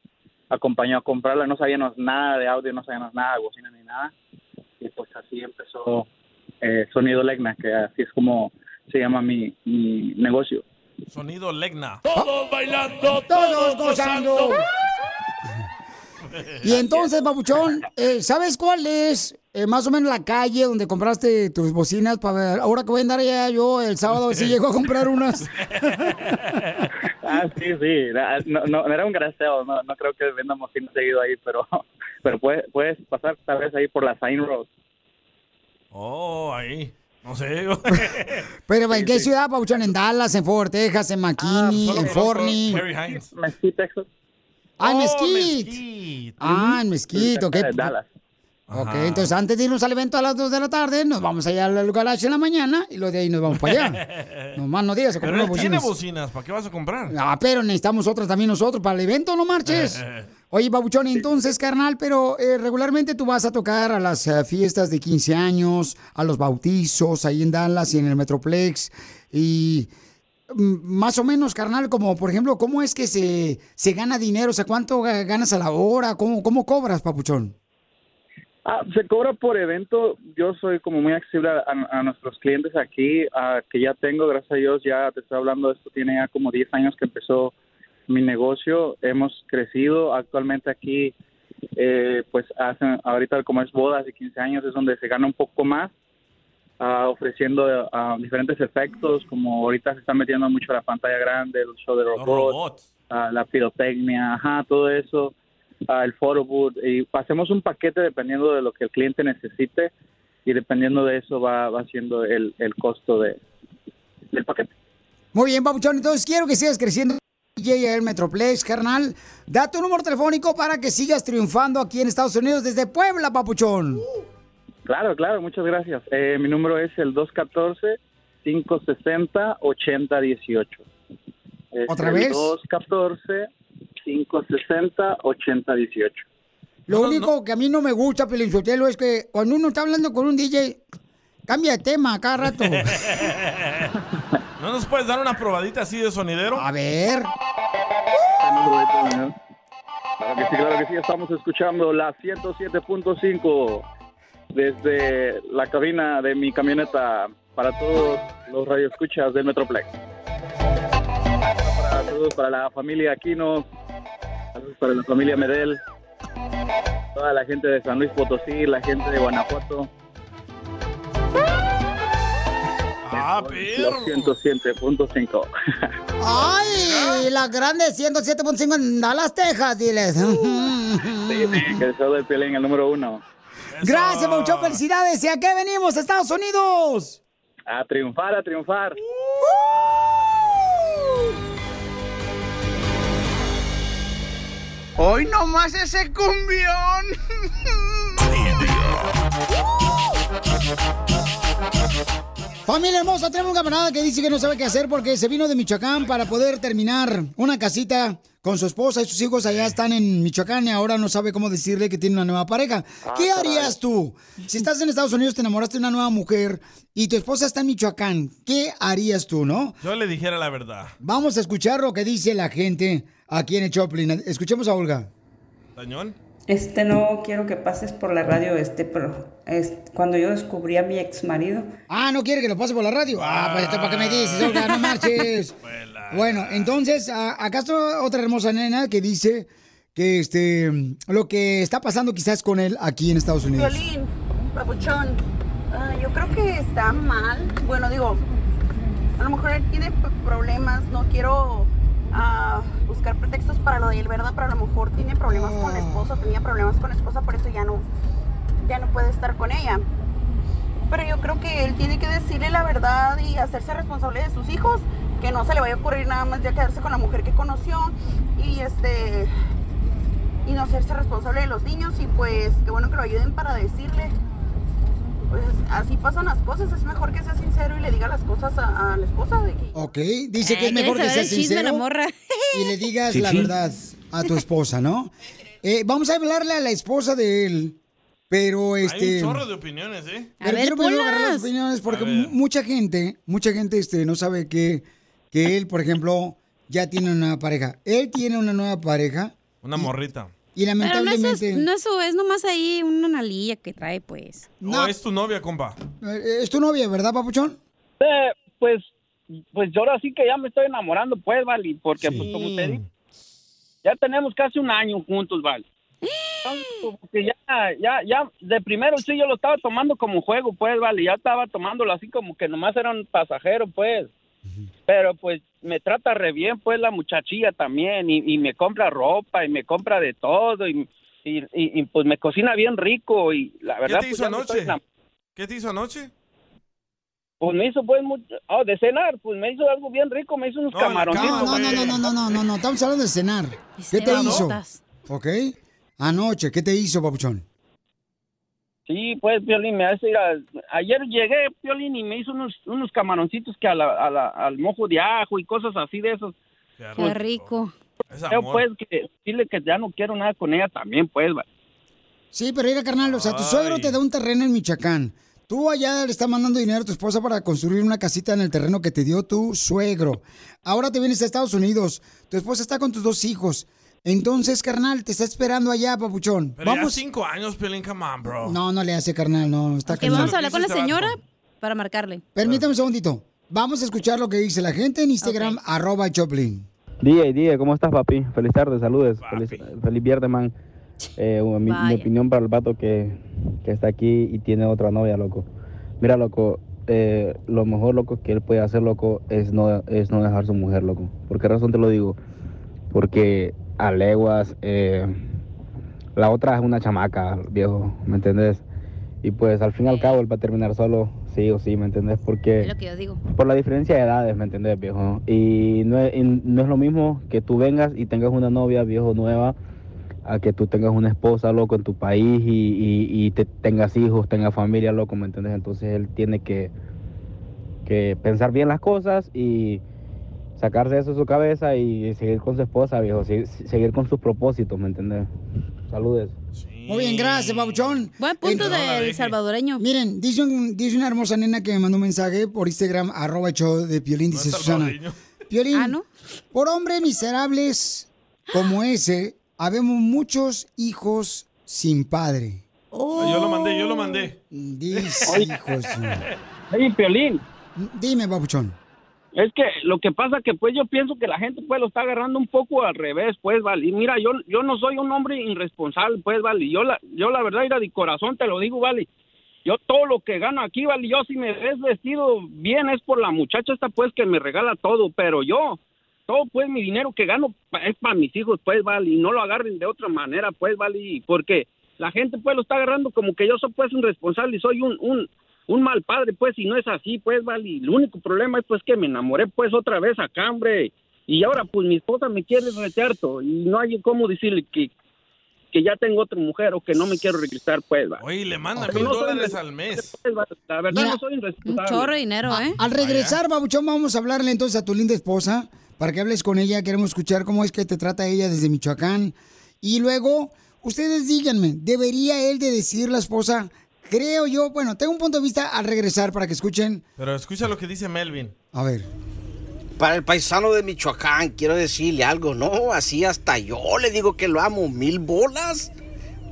acompañó a comprarla, no sabíamos nada de audio, no sabíamos nada de bocina ni nada y pues así empezó eh, Sonido Legna, que así es como se llama mi, mi negocio. Sonido Legna. Todos bailando, todos gozando. (laughs) Y entonces, Papuchón, eh, ¿sabes cuál es eh, más o menos la calle donde compraste tus bocinas para ver? Ahora que voy a andar allá yo el sábado, a ver si llego a comprar unas. (laughs) Ah, sí, sí. No, no, no era un graseo. No, no creo que vendamos sin seguido ahí, pero, (laughs) pero puedes, puedes pasar tal vez ahí por la Sign Road. Oh, ahí. No sé. Pero ¿en qué ciudad, Papuchón? ¿En Dallas, en Fort Texas, en McKinney, solo en Forney? Harry Hines. Texas. Ah, en Oh, Mesquite. Mesquite. Ah, en Mesquite, ok. Dallas. Ok, Ajá. entonces antes de irnos al evento a las 2 de la tarde, nos vamos allá al garage en la mañana y luego de ahí nos vamos para allá. (laughs) Nomás no digas, se Pero compran él tiene bocinas. bocinas. ¿Para qué vas a comprar? Ah, pero necesitamos otras también nosotros para el evento, no marches. (laughs) Oye, Babuchón, entonces, carnal, pero eh, regularmente tú vas a tocar a las eh, fiestas de 15 años, a los bautizos ahí en Dallas y en el Metroplex. Y más o menos, carnal, como por ejemplo, ¿cómo es que se, se gana dinero? O sea, ¿cuánto ga- ganas a la hora? ¿Cómo, cómo cobras, Papuchón? Ah, se cobra por evento. Yo soy como muy accesible a, a nuestros clientes aquí, ah, que ya tengo, gracias a Dios, ya te estoy hablando esto, tiene ya como 10 años que empezó mi negocio. Hemos crecido. Actualmente aquí, eh, pues hacen, ahorita como es bodas y 15 años, es donde se gana un poco más. Ah, ofreciendo ah, diferentes efectos, como ahorita se está metiendo mucho la pantalla grande, el show de robots, ah, la pirotecnia, ajá, todo eso, el photo booth, y hacemos un paquete dependiendo de lo que el cliente necesite y dependiendo de eso va, va siendo el, el costo de, del paquete. Muy bien, Papuchón, entonces quiero que sigas creciendo. DJ el Metroplex, carnal. Da tu número telefónico para que sigas triunfando aquí en Estados Unidos desde Puebla, Papuchón. Claro, claro, muchas gracias. Eh, mi número es el 214-560-8018. Es ¿Otra el vez? 214-560-8018. Lo único que a mí no me gusta, Pelinchotelo, es que cuando uno está hablando con un DJ, cambia de tema a cada rato. (laughs) ¿No nos puedes dar una probadita así de sonidero? A ver. Claro que sí, claro que sí, estamos escuchando la 107.5 desde la cabina de mi camioneta para todos los radioescuchas del Metroplex. Para todos, para la familia Aquino, saludos para la familia Medel, toda la gente de San Luis Potosí, la gente de Guanajuato. Ah, Los 107.5. ¡Ay! La grande 107.5 en Dallas, Texas, diles. Sí, sí, que el show del Piolín, el número uno. Gracias, Papuchón, felicidades. ¿Y a qué venimos, Estados Unidos? A triunfar, a triunfar. Hoy nomás ese cumbión. (laughs) Familia hermosa, tenemos un camarada que dice que no sabe qué hacer porque se vino de Michoacán para poder terminar una casita con su esposa y sus hijos allá están en Michoacán y ahora no sabe cómo decirle que tiene una nueva pareja. Ah, ¿Qué caray. harías tú? Si estás en Estados Unidos, te enamoraste de una nueva mujer y tu esposa está en Michoacán, ¿qué harías tú, no? Yo le dijera la verdad. Vamos a escuchar lo que dice la gente aquí en el Choplin. Escuchemos a Olga. ¿Tañón? Este no quiero que pases por la radio, este, pero es, cuando yo descubrí a mi ex marido. Ah, ¿no quiere que lo pase por la radio? Ah, pues esto para qué me dices, Olga, no marches. (laughs) Bueno, entonces, acá está otra hermosa nena que dice que este lo que está pasando quizás con él aquí en Estados Unidos. Violín, papuchón, ah, yo creo que está mal. Bueno, digo, a lo mejor él tiene problemas, no quiero ah, buscar pretextos para lo de él, ¿verdad? Pero a lo mejor tiene problemas con la esposa, tenía problemas con la esposa, por eso ya no, ya no puede estar con ella. Pero yo creo que él tiene que decirle la verdad y hacerse responsable de sus hijos, que no se le vaya a ocurrir nada más ya quedarse con la mujer que conoció y este y no hacerse responsable de los niños y pues qué bueno que lo ayuden para decirle pues así pasan las cosas es mejor que sea sincero y le diga las cosas a, a la esposa de que Ok, dice que Eh, es mejor que ¿quieres seas saber el chisme, sincero la morra? (laughs) y le digas Sí, la sí. verdad a tu esposa, ¿no? Eh, vamos a hablarle a la esposa de él, pero Hay este... un chorro de opiniones, ¿eh? Pero quiero primero agarrar las opiniones porque A mucha gente, mucha gente este, no sabe que, que él, por ejemplo, ya tiene una pareja. Él tiene una nueva pareja Una morrita. Y Pero no es, lamentablemente... no eso, es nomás ahí una nalilla que trae, pues. ¿O es tu novia, compa? Eh, Es tu novia, ¿verdad, papuchón? Eh, pues, pues yo ahora sí que ya me estoy enamorando, pues, Vali, porque pues como te digo, ya tenemos casi un año juntos, Vali. Ya, ya, ya, de primero sí yo lo estaba tomando como juego, pues, Vali, ya estaba tomándolo así como que nomás era un pasajero, pues. Pero pues me trata re bien, pues la muchachilla también, y, y me compra ropa, y me compra de todo, y, y, pues me cocina bien rico, y la verdad... ¿Qué te pues, hizo anoche? ¿Qué te hizo anoche? Pues me hizo pues mucho, oh, de cenar, pues me hizo algo bien rico, me hizo unos no. No, no, no, no, no, no, no, no, estamos hablando de cenar. ¿Qué te hizo? Ok, anoche, ¿qué te hizo, papuchón? Sí, pues Piolín, me hace ir a... Ayer llegué, Piolín, y me hizo unos, unos camaroncitos que a la, a la- al mojo de ajo y cosas así de esos. Qué rico. Creo pues que decirle que ya no quiero nada con ella también, pues. va. Sí, pero mira, carnal, o sea, tu suegro te da un terreno en Michoacán. Tú allá le estás mandando dinero a tu esposa para construir una casita en el terreno que te dio tu suegro. Ahora te vienes a Estados Unidos. Tu esposa está con tus dos hijos. Entonces, carnal, te está esperando allá, papuchón. Pero ya Vamos. cinco años, Pelín, come on, bro. No, no le hace, carnal, no. Está Que vamos a hablar con la este señora para marcarle. Permítame un segundito. Vamos a escuchar lo que dice la gente en Instagram, arroba Choplin. DJ, DJ, ¿cómo estás, papi? Feliz tarde, saludos. Feliz, feliz viernes, man. Eh, mi, opinión para el vato que, que está aquí y tiene otra novia, loco. Mira, loco, eh, lo mejor, loco, que él puede hacer, loco, es no, es no dejar su mujer, loco. ¿Por qué razón te lo digo? Porque a leguas, eh, la otra es una chamaca, viejo, ¿me entendés? Y pues al fin y al cabo él va a terminar solo, sí o sí, ¿me entendés? Porque Es lo que yo digo. por la diferencia de edades, ¿me entendés, viejo? Y no es, y no es lo mismo que tú vengas y tengas una novia, viejo, nueva, a que tú tengas una esposa, loco, en tu país y, y- y te tengas hijos, tengas familia, loco, ¿me entendés? Entonces él tiene que, que pensar bien las cosas y sacarse eso de su cabeza y seguir con su esposa, viejo, seguir, seguir con sus propósitos, ¿me entendés? Saludes. Muy bien, gracias, papuchón. Buen punto del salvadoreño. Miren, dice, un- dice una hermosa nena que me mandó un mensaje por Instagram, arroba show de Piolín, dice Susana. Piolín, Ah, ¿no? por hombres miserables como ese, habemos muchos hijos sin padre. Yo lo mandé, yo lo mandé. Dice, hijos. Oye, Piolín. Dime, papuchón. Es que lo que pasa que pues yo pienso que la gente pues lo está agarrando un poco al revés, pues, vale. Y mira, yo yo no soy un hombre irresponsable, pues, vale. Yo la yo la verdad, era de corazón te lo digo, vale. Yo todo lo que gano aquí, vale, yo si me ves vestido bien es por la muchacha esta pues que me regala todo, pero yo todo pues mi dinero que gano es para mis hijos, pues, vale, y no lo agarren de otra manera, pues, vale, porque la gente pues lo está agarrando como que yo soy pues un responsable y soy un un un mal padre, pues, y no es así, pues, vale. Y el único problema es, pues, que me enamoré, pues, otra vez acá, hombre. Y ahora, pues, mi esposa me quiere rechazo y no hay cómo decirle que, que ya tengo otra mujer o que no me quiero regresar, pues, vale. Oye, le manda mil no dólares al mes. pues, vale, La verdad, Mira, no soy irresponsable. Un chorro de dinero, ¿eh? Al regresar, babuchón, vamos a hablarle entonces a tu linda esposa para que hables con ella. Queremos escuchar cómo es que te trata ella desde Michoacán. Y luego, ustedes díganme, ¿debería él de decir la esposa? Creo yo, bueno, tengo un punto de vista al regresar para que escuchen. Pero escucha lo que dice Melvin. A ver. Para el paisano de Michoacán, quiero decirle algo, ¿no? Así hasta yo le digo que lo amo. ¿Mil bolas?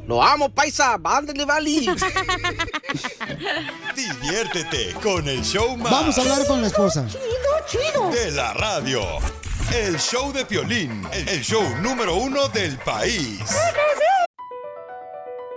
Lo amo, paisa. Mándale, vale. (laughs) Diviértete con el show más. Vamos a hablar con la esposa. De la radio. El show de Piolín, el show número uno del país.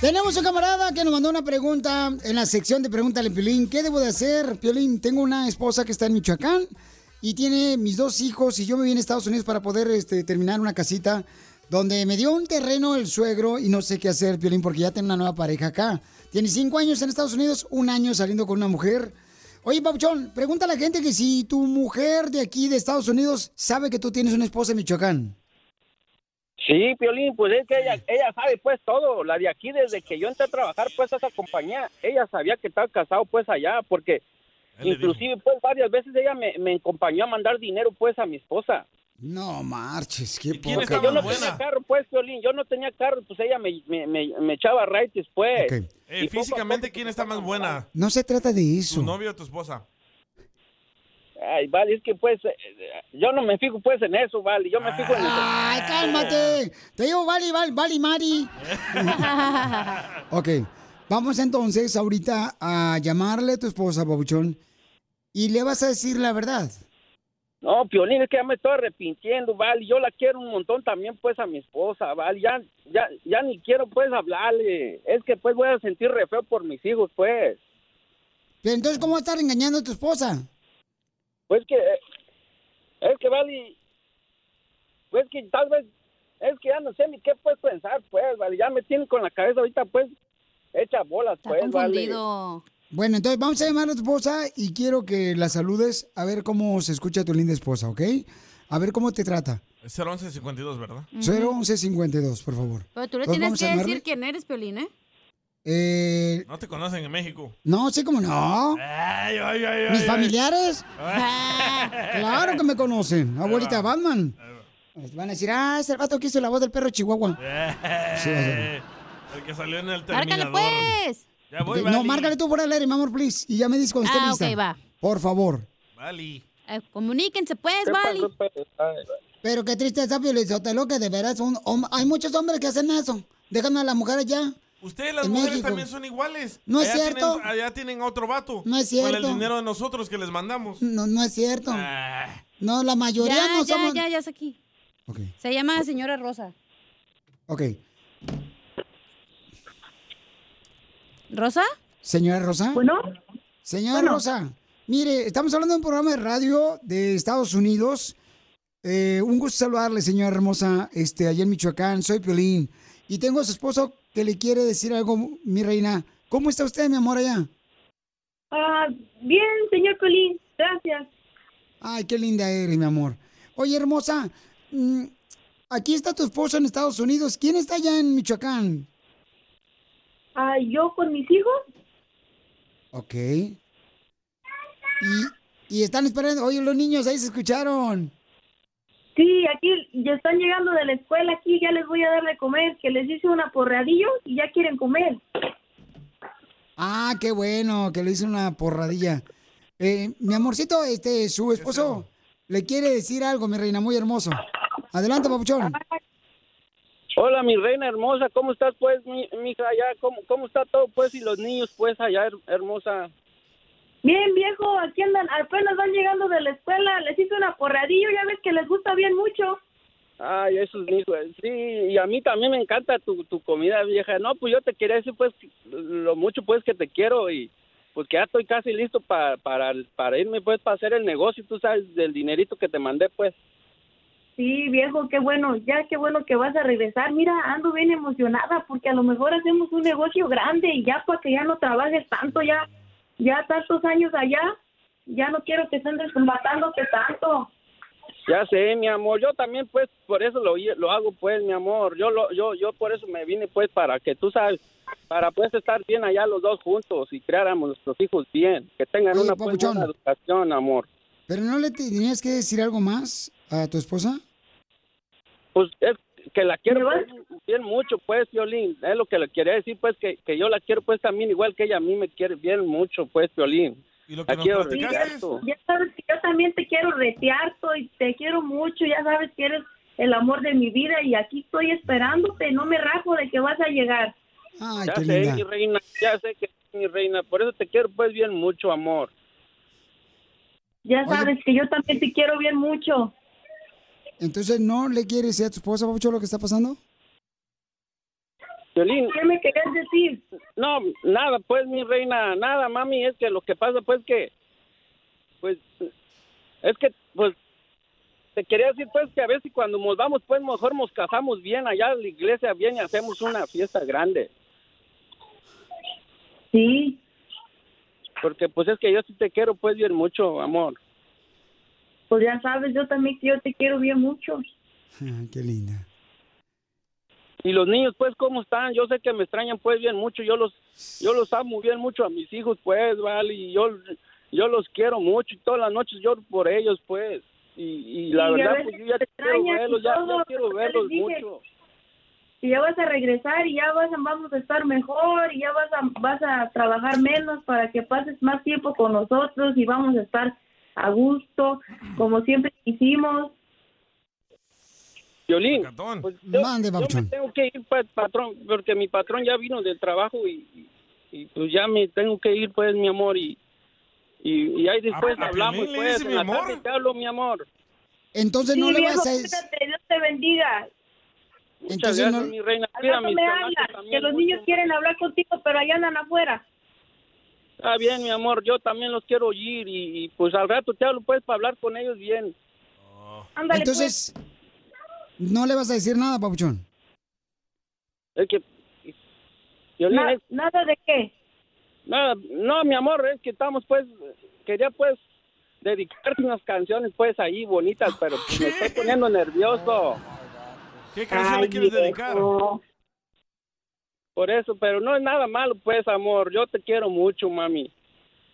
Tenemos un camarada que nos mandó una pregunta en la sección de Pregúntale Piolín. ¿Qué debo de hacer, Piolín? Tengo una esposa que está en Michoacán y tiene mis dos hijos y yo me vine a Estados Unidos para poder este, terminar una casita donde me dio un terreno el suegro y no sé qué hacer, Piolín, porque ya tengo una nueva pareja acá. Tiene cinco años en Estados Unidos, un año saliendo con una mujer. Oye, Papuchón, pregunta a la gente que si tu mujer de aquí de Estados Unidos sabe que tú tienes una esposa en Michoacán. Sí, Piolín, pues es que ella, ella sabe pues todo, la de aquí desde que yo entré a trabajar pues a esa compañía, ella sabía que estaba casado pues allá, porque inclusive pues varias veces ella me, me acompañó a mandar dinero pues a mi esposa. No marches, qué Porque poca. yo no tenía carro pues, Piolín, yo no tenía carro, pues ella me, me, me, me echaba raites pues. Eh, físicamente, ¿quién está más buena? No se trata de eso. ¿Tu novio o tu esposa? Ay, vale, es que pues eh, yo no me fijo pues en eso, vale, yo me fijo en Ay, cálmate. Te digo, vale, vale, vale, Mari. (laughs) ok, vamos entonces ahorita a llamarle a tu esposa, Pabuchón, y le vas a decir la verdad. No, Piolín, es que ya me estoy arrepintiendo, vale. Yo la quiero un montón también, pues, a mi esposa, vale. Ya, ya, ya ni quiero, pues, hablarle. Es que, pues, voy a sentir re feo por mis hijos, pues. Pero entonces, ¿cómo estar engañando a tu esposa? Pues que, es que, vale, pues que tal vez, es que ya no sé ni qué, pues, pensar, pues, vale. Ya me tienen con la cabeza ahorita, pues, hecha bolas, pues, vale. Bueno, entonces vamos a llamar a tu esposa y quiero que la saludes a ver cómo se escucha tu linda esposa, ¿ok? A ver cómo te trata. Es 01152, ¿verdad? 01152, por favor. Pero tú le tienes que decir quién eres, Piolín, ¿eh? Eh, No te conocen en México. no, sí, como no. Ay, ay, ay, Mis ay, familiares, ay. claro que me conocen. Abuelita Batman. Van a decir, ah, es el vato que hizo la voz del perro Chihuahua. Sí, va a ser. El que salió en el ¡Márcale, terminador. pues! Ya voy, no, márcale tú por el aire, mi amor, please. Y ya me dices cuando esté Ah, lista. ok, va. Por favor. Vali. Eh, comuníquense, pues, Vali. Pero qué tristeza, Piolizotelo, que de veras son hay muchos hombres que hacen eso. Dejan a las mujeres ya. Ustedes, las En mujeres, México. también son iguales. No es Allá cierto. tienen- allá tienen otro vato. No es Con el cierto. dinero de nosotros que les mandamos. No, no es cierto. Ah. No, la mayoría Ya, no ya, somos. ya, ya es aquí. Se llama señora Rosa. Ok. ¿Rosa? Señora Rosa. Bueno. Señora Bueno. Rosa, mire, estamos hablando de un programa de radio de Estados Unidos. Eh, un gusto saludarle, señora hermosa, este, allá en Michoacán. Soy Piolín. Y tengo a su esposo que le quiere decir algo, mi reina. ¿Cómo está usted, mi amor, allá? Ah, bien, señor Colín, gracias. Ay, qué linda eres, mi amor. Oye, hermosa, mm, aquí está tu esposo en Estados Unidos. ¿Quién está allá en Michoacán? Ah, yo con mis hijos. Ok. Y, y están esperando. Oye, los niños ahí se escucharon. Sí, aquí ya están llegando de la escuela, aquí ya les voy a dar de comer, que les hice un aporreadillo y ya quieren comer. Ah, qué bueno, que le hice una porradilla. Eh, mi amorcito, este, su esposo le quiere decir algo, mi reina, muy hermoso. Adelante, papuchón. Hola, mi reina hermosa, ¿cómo estás, pues, mi, mi hija allá? ¿Cómo, ¿Cómo está todo, pues, y los niños, pues, allá, her- hermosa? Bien, viejo, aquí andan, apenas van llegando de la escuela, les hice un aporreadillo, ya ves que les gusta bien mucho. Ay, esos hijos, sí, y a mí también me encanta tu, tu comida, vieja. No, pues yo te quería decir, pues, lo mucho, pues, que te quiero y, pues que ya estoy casi listo para, para, para irme pues para hacer el negocio, tú sabes, del dinerito que te mandé pues. Sí, viejo, qué bueno, ya qué bueno que vas a regresar. Mira, ando bien emocionada porque a lo mejor hacemos un negocio grande y ya para que ya no trabajes tanto, ya, ya tantos años allá, ya no quiero que estés matándote tanto. Ya sé, mi amor, yo también pues por eso lo, lo hago pues, mi amor. Yo lo yo yo por eso me vine pues para que tú sabes, para pues estar bien allá los dos juntos y creáramos nuestros hijos bien, que tengan Oye, una pues, buena educación, amor. ¿Pero no le tenías que decir algo más a tu esposa? Pues es que la quiero bien mucho pues, Violín. Es lo que le quería decir pues que, que yo la quiero pues también igual que ella a mí me quiere bien mucho pues, Violín. ¿Y lo La quiero Sí, respeto. ya sabes que yo también te quiero retear y te quiero mucho, ya sabes que eres el amor de mi vida y aquí estoy esperándote, no me rajo de que vas a llegar. Ay, ya qué sé, linda. mi reina, ya sé que mi reina, por eso te quiero pues bien mucho, amor. Ya sabes que yo también te quiero bien mucho. Entonces, ¿no le quieres decir a tu esposa, Papuchón, lo que está pasando? Violín. ¿Qué me querías decir? No, nada, pues mi reina, nada, mami, es que lo que pasa pues que, pues, es que, pues, te quería decir pues que a ver si cuando nos vamos pues mejor nos casamos bien allá en la iglesia bien y hacemos una fiesta grande. Sí. Porque pues es que yo sí te quiero pues bien mucho, amor. Pues ya sabes, yo también que yo te quiero bien mucho. Ay, qué linda. Y los niños pues cómo están, yo sé que me extrañan pues bien mucho, yo los yo los amo bien mucho a mis hijos pues, vale, y yo yo los quiero mucho y todas las noches lloro por ellos pues. Y, y la y verdad pues yo ya te quiero extrañas y verlos, ya, ya quiero verlos dije. mucho. Y ya vas a regresar y ya vas a, vamos a estar mejor y ya vas a, vas a trabajar menos para que pases más tiempo con nosotros y vamos a estar a gusto, como siempre hicimos. Violín, pues yo, Mande, yo me tengo que ir, pues, patrón, porque mi patrón ya vino del trabajo y, pues ya me tengo que ir, pues, mi amor, y, y, y ahí después ¿A- a hablamos, pues, dice en mi la amor? tarde te hablo, mi amor. Entonces, Sí, no le viejo, vas a Dios te bendiga. Muchas Entonces, gracias, no- mi reina. Al Cuida a rato mis me hablas, que los niños quieren hablar contigo, pero allá andan afuera. Está bien, mi amor, yo también los quiero oír y, y, pues al rato te hablo, pues, para hablar con ellos bien. Ándale, pues. Entonces, no le vas a decir nada, Papuchón. Es que... Na- es- ¿Nada de qué? Nada, no, mi amor, es que estamos, pues, quería, pues, dedicarte unas canciones, pues, ahí bonitas, pero pues, me estoy poniendo nervioso. ¿Qué canción le quieres viejo. Por eso, pero no es nada malo, pues, amor. Yo te quiero mucho, mami.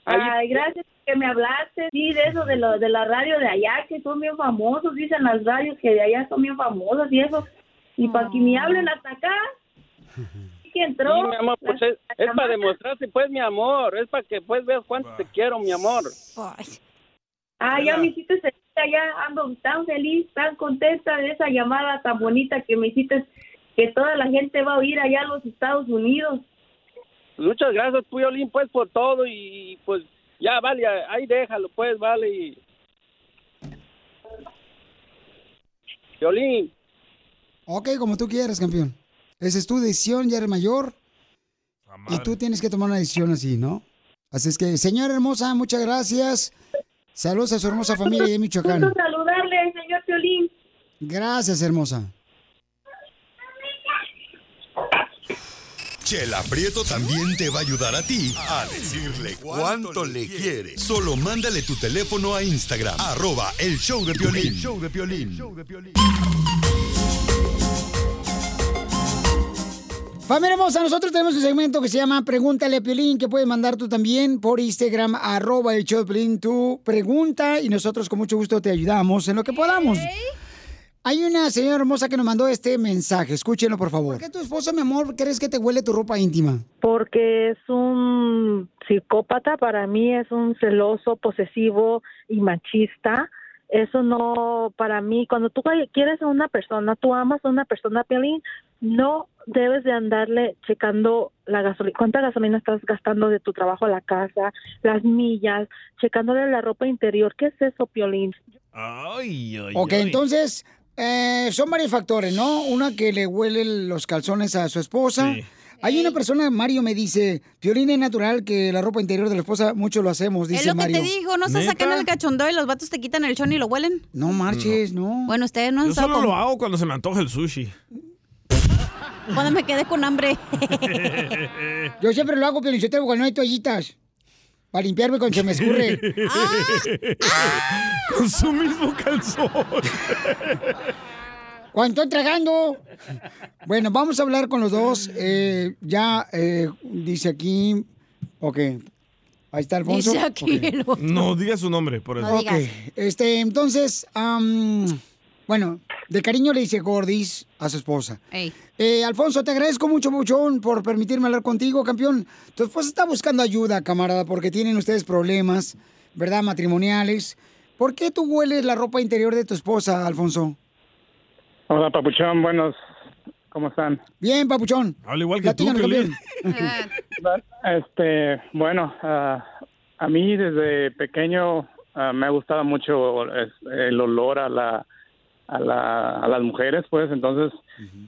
Ahí- Ay, gracias que me hablaste, sí, de eso, de, lo, de la radio de allá, que son bien famosos, dicen las radios que de allá son bien famosas y eso. Y para que me hablen hasta acá, (laughs) que entró. Sí, mi amor, pues la- es, es para demostrarte, pues, mi amor. Es para que, pues, veas cuánto te quiero, mi amor. Ah, ya me hiciste feliz, ya ando tan feliz, tan contenta de esa llamada tan bonita que me hiciste, que toda la gente va a oír allá a los Estados Unidos. Muchas gracias, Puyolín, pues, por todo y, pues, ya, vale, ahí déjalo, pues, vale. Y... Violín, Ok, como tú quieras, campeón. Esa es tu decisión, ya eres mayor. Y tú tienes que tomar una decisión así, ¿no? Así es que, señora hermosa, muchas gracias. Saludos a su hermosa familia de Michoacán. Gusto saludarle, señor Piolín. Gracias, hermosa. Chela Prieto también te va a ayudar a ti a decirle cuánto le quiere. Solo mándale tu teléfono a Instagram, arroba el show de Piolín. El show de Piolín. Familia hermosa, nosotros tenemos un segmento que se llama Pregúntale a Piolín, que puedes mandar tú también por Instagram, arroba el show de Piolín, tu pregunta, y nosotros con mucho gusto te ayudamos en lo que podamos. Hay una señora hermosa que nos mandó este mensaje, escúchenlo por favor. ¿Por qué tu esposo, mi amor, crees que te huele tu ropa íntima? porque es un psicópata, para mí es un celoso, posesivo y machista. Eso no, para mí, cuando tú quieres a una persona, tú amas a una persona, Piolín, no debes de andarle checando la gasolina, cuánta gasolina estás gastando de tu trabajo a la casa, las millas, checándole la ropa interior. ¿Qué es eso, Piolín? Ay, ay, Ok, ay. entonces, eh, son varios factores, ¿no? Una que le huele los calzones a su esposa. Hay una persona, Mario me dice, Piolín es natural que la ropa interior de la esposa, mucho lo hacemos, dice Es lo que te digo, no se sacan el cachondeo y los vatos te quitan el chón y lo huelen. No marches, no. Bueno, ustedes no han Yo estado solo con- lo hago cuando se me antoja el sushi. Cuando me quedé con hambre. (laughs) Yo siempre lo hago, Piolín, yo tengo cuando no hay toallitas. Para limpiarme cuando se me escurre. (laughs) Con su mismo calzón. Cuando estoy tragando. Bueno, vamos a hablar con los dos. Eh, ya eh, dice aquí. Ok. Ahí está Alfonso. Dice aquí el otro. No diga su nombre, por eso. Ok, este, entonces, bueno, de cariño le dice Gordis a su esposa. Eh, Alfonso, te agradezco mucho, Muchón, por permitirme hablar contigo, campeón. Tu esposa está buscando ayuda, camarada, porque tienen ustedes problemas, ¿verdad? Matrimoniales. ¿Por qué tú hueles la ropa interior de tu esposa, Alfonso? Hola, Papuchón, buenos, ¿cómo están? Bien, papuchón. Habla igual que tú, campeón. (laughs) Este, bueno, ah, a mí desde pequeño ah, me ha gustado mucho el olor a la, a la a las mujeres, pues, entonces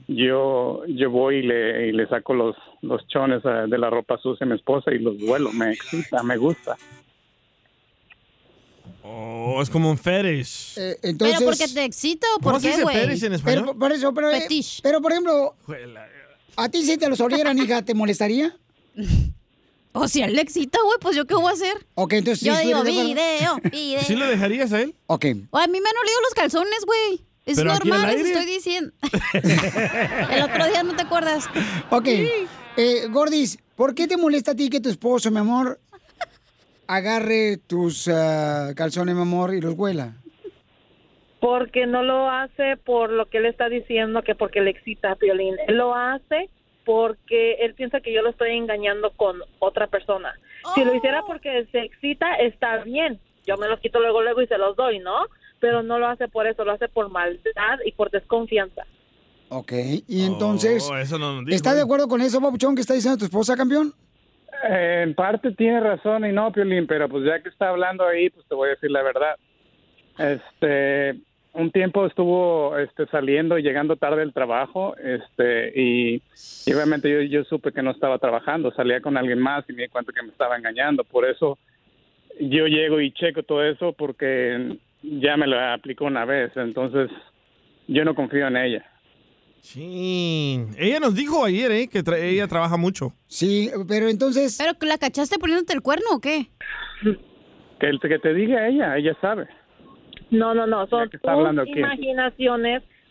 yo yo voy y le, y le saco los los chones ah, de la ropa sucia a mi esposa y los vuelo, me excita, me gusta. Oh, es como un fetish. Eh, entonces, ¿Pero porque te excita o ¿Cómo por qué, güey? fetish en español? Pero, por eso, pero, eh, pero por ejemplo, ¿a ti si te los olieran, hija, te molestaría? (laughs) O si a él le excita, güey, pues yo qué voy a hacer. Ok, entonces Yo sí, digo, video, video. ¿Sí lo dejarías a él? Ok. O a mí me han olido los calzones, güey. Es ¿Pero aquí al normal, les aire? estoy diciendo. (laughs) el otro día no te acuerdas. Ok. Eh, Gordis, ¿por qué te molesta a ti que tu esposo, mi amor, agarre tus ah, calzones, mi amor, y los huela? Porque no lo hace por lo que él está diciendo, que porque le excita a Piolín. Él lo hace porque él piensa que yo lo estoy engañando con otra persona. Si lo hiciera porque se excita, está bien. Yo me los quito luego, luego y se los doy, ¿no? Pero no lo hace por eso, lo hace por maldad y por desconfianza. Ok. Y entonces, Oh, eso no ¿estás ¿eh? de acuerdo con eso, papuchón, que está diciendo tu esposa, campeón? Eh, en parte tiene razón y no, Piolín, pero pues ya que está hablando ahí, pues te voy a decir la verdad. Este, un tiempo estuvo este, saliendo y llegando tarde del trabajo, este, y, y obviamente yo, yo supe que no estaba trabajando, salía con alguien más y me di cuenta que me estaba engañando. Por eso yo llego y checo todo eso porque ya me lo aplicó una vez, entonces yo no confío en ella. Sí. Ella nos dijo ayer, ¿eh? Que tra- ella trabaja mucho. Sí, pero entonces... ¿Pero la cachaste poniéndote el cuerno o qué? Que, el- que te diga ella, ella sabe. No, no, no, son aquí.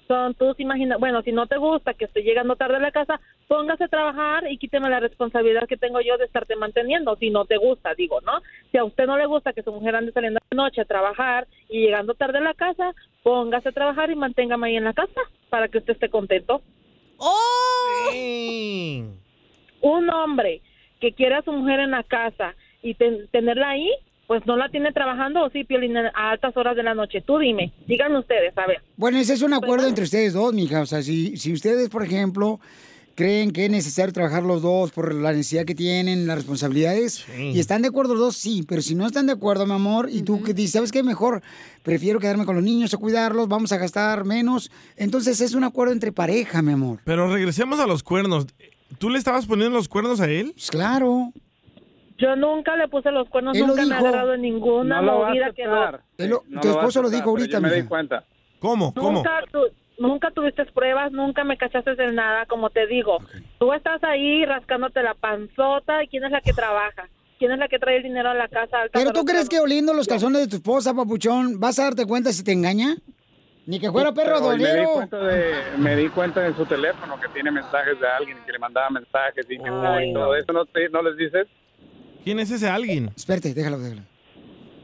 Son tus imaginaciones. Bueno, si no te gusta que estoy llegando tarde a la casa, póngase a trabajar y quíteme la responsabilidad que tengo yo de estarte manteniendo, si no te gusta, digo, ¿no? Si a usted no le gusta que su mujer ande saliendo de noche a trabajar y llegando tarde a la casa, póngase a trabajar y manténgame ahí en la casa para que usted esté contento. ¡Oh! Un hombre que quiere a su mujer en la casa y ten- tenerla ahí, pues no la tiene trabajando o sí, Piolín, a altas horas de la noche. Tú dime, díganme ustedes, a ver. Bueno, ese es un acuerdo entre ustedes dos, mija. O sea, si, si ustedes, por ejemplo, creen que es necesario trabajar los dos por la necesidad que tienen, las responsabilidades, y están de acuerdo los dos, sí. Pero si no están de acuerdo, mi amor, y tú que dices, ¿sabes qué? Mejor prefiero quedarme con los niños o cuidarlos, vamos a gastar menos. Entonces es un acuerdo entre pareja, mi amor. Pero regresemos a los cuernos. ¿Tú le estabas poniendo los cuernos a él? Pues claro. Yo nunca le puse los cuernos, Él nunca me he dijo. agarrado en ninguna No movida que. Él lo- No tu esposo lo aceptar, dijo ahorita, me di cuenta. ¿Cómo? Nunca, tu- nunca tuviste pruebas, nunca me cachaste en nada, como te digo. Tú estás ahí rascándote la panzota y quién es la que trabaja, quién es la que trae el dinero a la casa. a altas Pero tú crees que oliendo los calzones de tu esposa, papuchón, vas a darte cuenta si te engaña? Ni que fuera perro Pero me di cuenta de, me di cuenta en su teléfono que tiene mensajes de alguien que le mandaba mensajes y que Ay, y todo eso no, te- no les dices. ¿Quién es ese alguien? Espérate, déjalo, déjalo.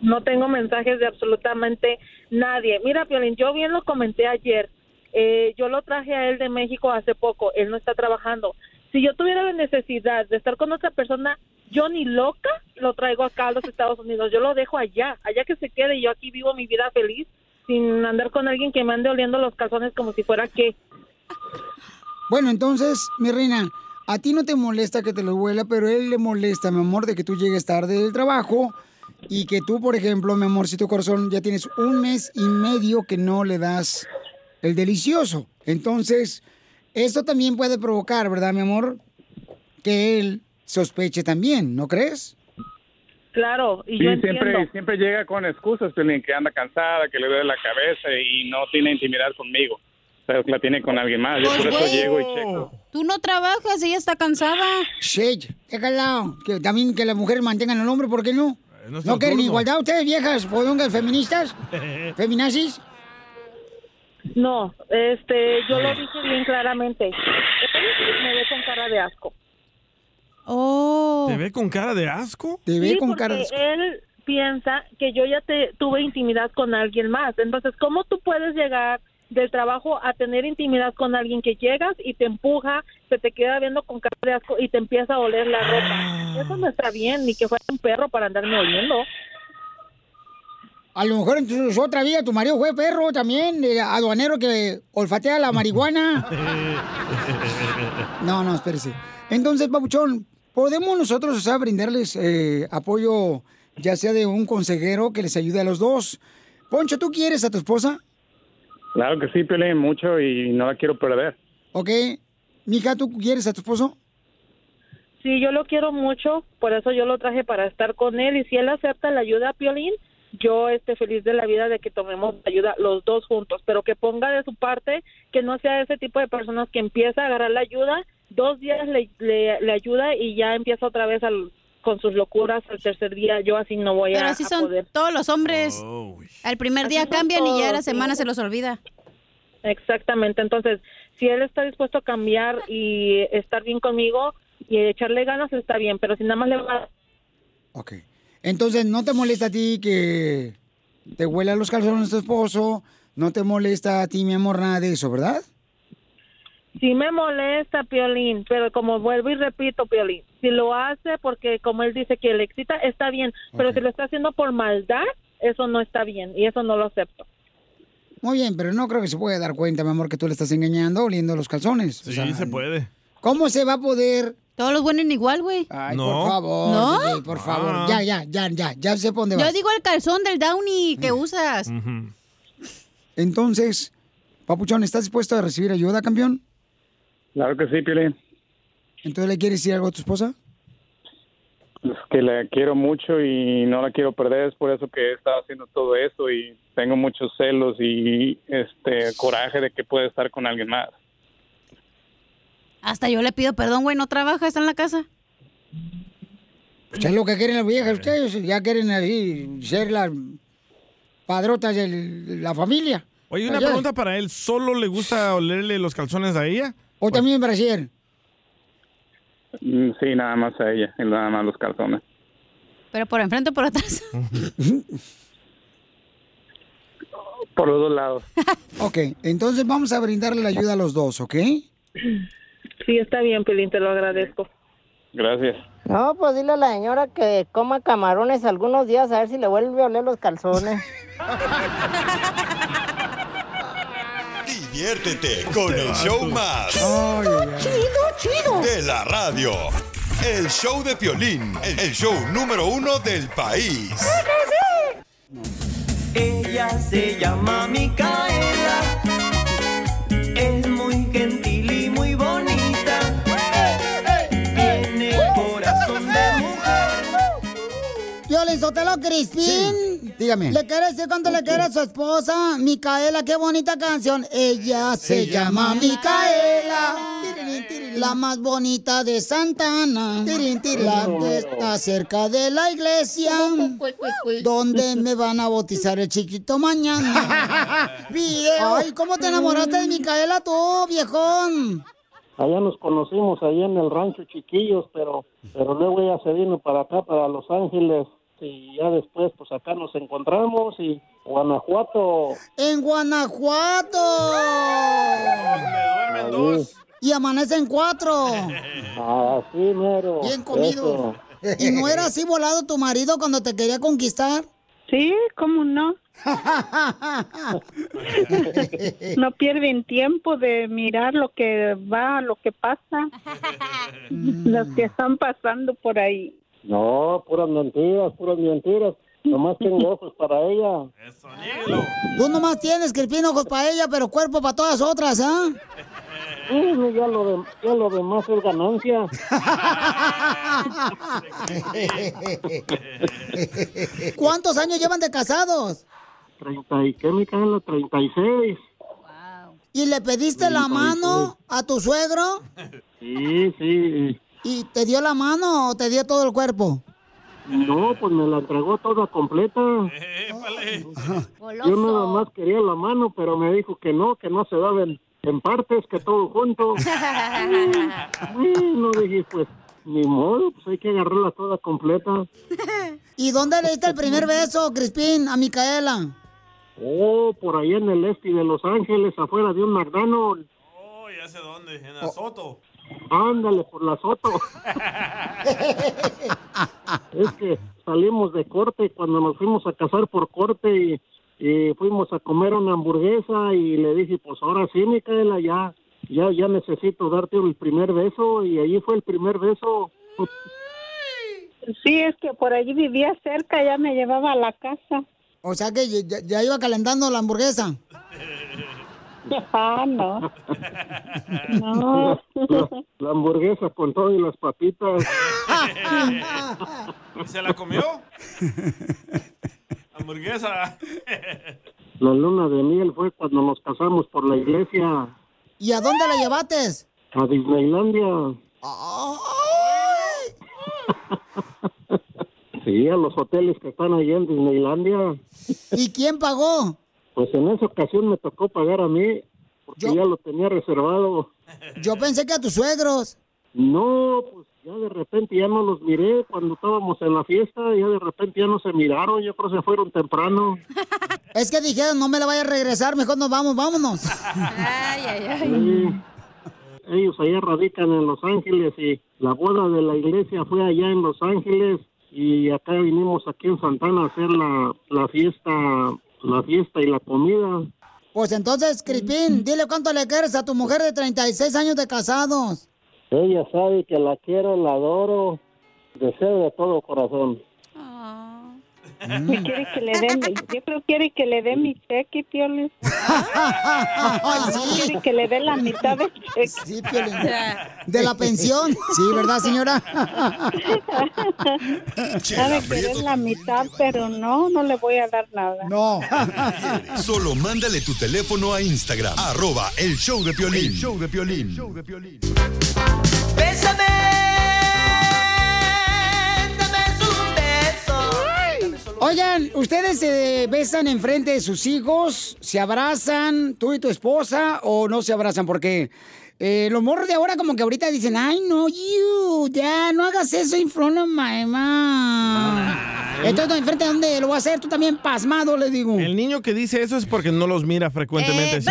No tengo mensajes de absolutamente nadie. Mira, Piolín, yo bien lo comenté ayer. Eh, yo lo traje a él de México hace poco. Él no está trabajando. Si yo tuviera la necesidad de estar con otra persona, yo ni loca lo traigo acá a los Estados Unidos. Yo lo dejo allá, allá que se quede. y Yo aquí vivo mi vida feliz sin andar con alguien que me ande oliendo los calzones como si fuera que. Bueno, entonces, mi reina, a ti no te molesta que te lo huela, pero a él le molesta, mi amor, de que tú llegues tarde del trabajo y que tú, por ejemplo, mi amorcito corazón, ya tienes un mes y medio que no le das el delicioso. Entonces, esto también puede provocar, ¿verdad, mi amor? que él sospeche también, ¿no crees? Claro, y Sí, yo siempre, entiendo. siempre llega con excusas, que anda cansada, que le duele la cabeza y no tiene intimidad conmigo. La tiene con alguien más. Yo Pues, por eso güey. llego y checo. Tú no trabajas, ella está cansada. Shit, déjala. Que también que las mujeres mantengan al hombre, ¿por qué no? nuestro ¿No quieren igualdad ustedes, viejas, podongas feministas? (laughs) ¿Feminazis? No, este, yo lo dije bien claramente. Él me ve con cara de asco. Oh. ¿Te ve con cara de asco? Sí, porque él piensa que yo ya te tuve intimidad con alguien más. Entonces, ¿cómo tú puedes llegar del trabajo a tener intimidad con alguien que llegas y te empuja, se te queda viendo con cara de asco y te empieza a oler la ropa? Eso no está bien, ni que fuera un perro para andarme oliendo. A lo mejor en tu otra vida tu marido fue perro también, eh, aduanero que olfatea la marihuana. (laughs) No, no, espérese. Entonces, Papuchón, ¿podemos nosotros, o sea, brindarles eh, apoyo, ya sea de un consejero que les ayude a los dos? Poncho, ¿tú quieres a tu esposa? Claro que sí, Piolín, mucho y no la quiero perder. ¿Ok? Mija, ¿tú quieres a tu esposo? Sí, yo lo quiero mucho, por eso yo lo traje para estar con él y si él acepta la ayuda, Piolín, yo esté feliz de la vida de que tomemos ayuda los dos juntos, pero que ponga de su parte, que no sea ese tipo de personas que empieza a agarrar la ayuda, dos días le, le, le ayuda y ya empieza otra vez al, con sus locuras al tercer día, yo así no voy Pero a, así a son poder. todos los hombres. Al primer Así día son cambian y ya a la semana se los olvida. Exactamente, entonces, si él está dispuesto a cambiar y estar bien conmigo y echarle ganas, está bien, pero si nada más le va Ok. Entonces, ¿no te molesta a ti que te huela los calzones tu esposo? ¿No te molesta a ti, mi amor, nada de eso, verdad? Sí me molesta, Piolín, pero como vuelvo y repito, Piolín, si lo hace porque como él dice que le excita, está bien, pero si lo está haciendo por maldad, eso no está bien y eso no lo acepto. Muy bien, pero no creo que se pueda dar cuenta, mi amor, que tú le estás engañando oliendo los calzones. Sí, se puede. ¿Cómo se va a poder? Todos los huelen igual, güey. Ay, No. por favor, ¿No? DJ, por favor. Ah. Ya, ya, ya, ya, ya sé por dónde vas. Yo digo el calzón del Downy que usas. Entonces, Papuchón, ¿estás dispuesto a recibir ayuda, campeón? Claro que sí, Piolín. Entonces, ¿le quieres decir algo a tu esposa? Es que la quiero mucho y no la quiero perder, es por eso que he estado haciendo todo eso y tengo muchos celos y este coraje de que puede estar con alguien más. Hasta yo le pido perdón, güey, no trabaja, está en la casa. Pues es lo que quieren las viejas ustedes, ya quieren así ser las padrotas de la familia. Oye, una Allá. pregunta para él. ¿Solo le gusta olerle los calzones a ella? O también en Brasil. Mm, Sí, nada más a ella y nada más los calzones. Pero por enfrente o por atrás. (laughs) Por los dos lados. (laughs) Ok, entonces vamos a brindarle la ayuda a los dos, ¿ok? Sí, está bien, Piolín, te lo agradezco. Gracias. No, pues dile a la señora que coma camarones algunos días a ver si le vuelve a oler los calzones. (laughs) Diviértete con el show más. Chido, chido. De la radio. El show de Piolín. El show número uno del país. Ella se llama Micaela. Sotelo Crispín. dígame. ¿Le quiere decir cuánto le quiere a su esposa? Micaela, qué bonita canción. Ella se, Se llama llama Micaela. La más bonita de Santana. La que está cerca de la iglesia. Donde me van a bautizar el chiquito mañana. (laughs) Ay, ¿cómo te enamoraste de Micaela tú, viejón? Allá nos conocimos, allá en el rancho Chiquillos, pero, pero luego ella se vino para acá, para Los Ángeles, y ya después, pues acá nos encontramos y Guanajuato. En Guanajuato. Ahí. Y amanecen cuatro. (laughs) Así mero. Bien comido. Eso. ¿Y no era así volado tu marido cuando te quería conquistar? Sí, ¿cómo no? (laughs) No pierden tiempo de mirar lo que va, lo que pasa, los que están pasando por ahí. No, puras mentiras, puras mentiras. Nomás tengo ojos para ella. Tú nomás tienes, Crispín, ojos para ella, pero cuerpo para todas otras, ¿ah? Sí, mi no, ya lo, de- ya lo demás es ganancia. (laughs) ¿Cuántos años llevan de casados? 30 y qué, Micaela, 36. ¿Y le pediste la mano a tu suegro? Sí, sí. ¿Y te dio la mano o te dio todo el cuerpo? No, pues me la entregó toda completa. Yo nada más quería la mano, pero me dijo que no, que no se daba en, en partes, que todo junto. (laughs) no dije, pues, ni modo, pues hay que agarrarla toda completa. ¿Y dónde le diste el primer beso, Crispín, a Micaela? Oh, por allá en el este de Los Ángeles, afuera de un McDonald's. Oh, ya sé dónde, en Azoto. Ándale, por la Soto. (laughs) es que salimos de corte cuando nos fuimos a casar por corte y, y fuimos a comer una hamburguesa y le dije, pues ahora sí, Micaela, ya, ya, ya necesito darte el primer beso y ahí fue el primer beso. (laughs) Sí, es que por allí vivía cerca, ya me llevaba a la casa. O sea que ya, ya iba calentando la hamburguesa. (laughs) (laughs) Ah, no. No. La, la hamburguesa con todo y las papitas. ¿Y se la comió? (laughs) Hamburguesa. La luna de miel fue cuando nos casamos por la iglesia ¿Y a dónde la llevaste? a Disneylandia. (laughs) Sí, a los hoteles que están allá en Disneylandia. ¿Y quién pagó? Pues en esa ocasión me tocó pagar a mí, porque ya lo tenía reservado. Yo pensé que a tus suegros. No, pues ya de repente ya no los miré cuando estábamos en la fiesta, ya de repente ya no se miraron, yo creo que se fueron temprano. (laughs) Es que dijeron, no me la vaya a regresar, mejor nos vamos, vámonos. Ay, ay, Sí. Ellos allá radican en Los Ángeles y la boda de la iglesia fue allá en Los Ángeles y acá vinimos aquí en Santana a hacer la, la fiesta, la fiesta y la comida. Pues entonces, Crispín, dile cuánto le quieres a tu mujer de 36 años de casados. Ella sabe que la quiero, la adoro, deseo de todo corazón. ¿Y quiere que le den, yo creo que quiere que le dé mi cheque, Piolín. (laughs) Quiere que le dé la mitad del cheque. Sí, Piolín. De la pensión. Sí, ¿verdad, señora? Sabe que es la mitad, pero no, no le voy a dar nada. No. (laughs) Solo mándale tu teléfono a Instagram, arroba el show de Piolín. El show de Piolín. Bésame, Oigan, ¿ustedes se besan enfrente de sus hijos? ¿Se abrazan tú y tu esposa o no se abrazan? Porque eh, los de ahora como que ahorita dicen, ay, no, you, ya, no hagas eso in front of my mom. Entonces, ¿enfrente de dónde lo voy a hacer? Tú también pasmado, le digo. El niño que dice eso es porque no los mira frecuentemente eso.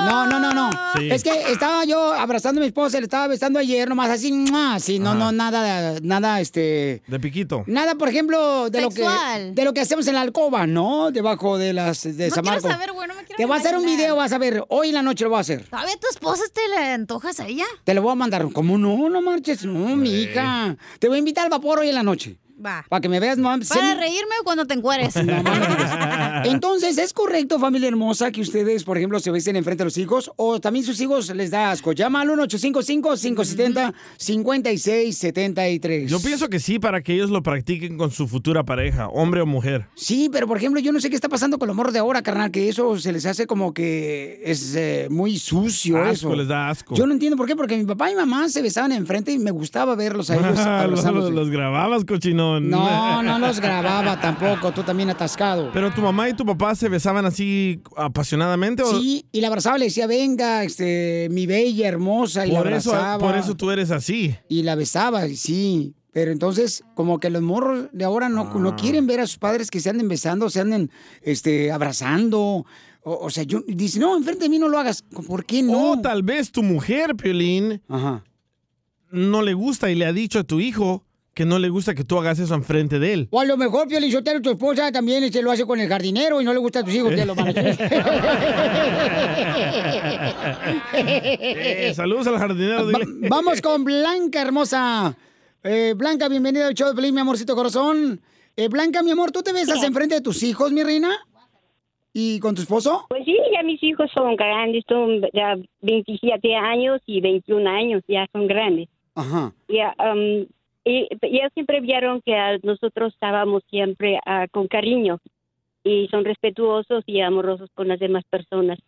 No, no, no, no. Sí. Es que estaba yo abrazando a mi esposa, le estaba besando ayer nomás así, así, no, Ajá. no, nada, nada, este... De piquito. Nada, por ejemplo, de lo que Sexual. de lo que hacemos en la alcoba, ¿no? Debajo de las de No San quiero Marcos. saber, güey, no me quiero Te voy a hacer un video, vas a ver. Hoy en la noche lo voy a hacer. ¿Todavía tu esposa te le antojas a ella? Te lo voy a mandar. ¿Cómo no? No marches. No, mi hija. Te voy a invitar al vapor hoy en la noche. Va. Para que me veas, no. Para reírme cuando te encueres. (laughs) Entonces, ¿es correcto, familia hermosa, que ustedes, por ejemplo, se besen enfrente a los hijos? O también sus hijos les da asco. Llama al 1-855-570-5673. Yo pienso que sí, para que ellos lo practiquen con su futura pareja, hombre o mujer. Sí, pero por ejemplo, yo no sé qué está pasando con los morros de ahora, carnal, que eso se les hace como que es eh, muy sucio Asco, eso. les da asco. Yo no entiendo por qué, porque mi papá y mamá se besaban enfrente y me gustaba verlos a ellos los, (laughs) los grababas, No, no los grababa tampoco, tú también atascado. Pero tu mamá y tu papá se besaban así apasionadamente o Sí, y la abrazaba, le decía, venga, este, mi bella, hermosa, y la por eso, abrazaba. por eso tú eres así. Y la besaba, y sí. Pero entonces, como que los morros de ahora no, Ah. no quieren ver a sus padres que se anden besando, se anden este, abrazando. O, o sea, yo, dice, no, enfrente de mí no lo hagas. ¿Por qué no? O tal vez tu mujer, Piolín, no le gusta y le ha dicho a tu hijo que no le gusta que tú hagas eso enfrente de él. O a lo mejor, Pio Lizotero, tu esposa también este, lo hace con el jardinero y no le gusta a tus hijos que lo (laughs) Eh, saludos al jardinero. Va- vamos con Blanca, hermosa. Eh, Blanca, bienvenida al show de Pelín, mi amorcito corazón. Eh, Blanca, mi amor, ¿tú te besas enfrente de tus hijos, mi reina? ¿Y con tu esposo? Pues sí, ya mis hijos son grandes, son ya 27 años y 21 años, ya son grandes. Ajá. Ya, um, y ya siempre vieron que ah, nosotros estábamos siempre ah, con cariño y son respetuosos y amorosos con las demás personas.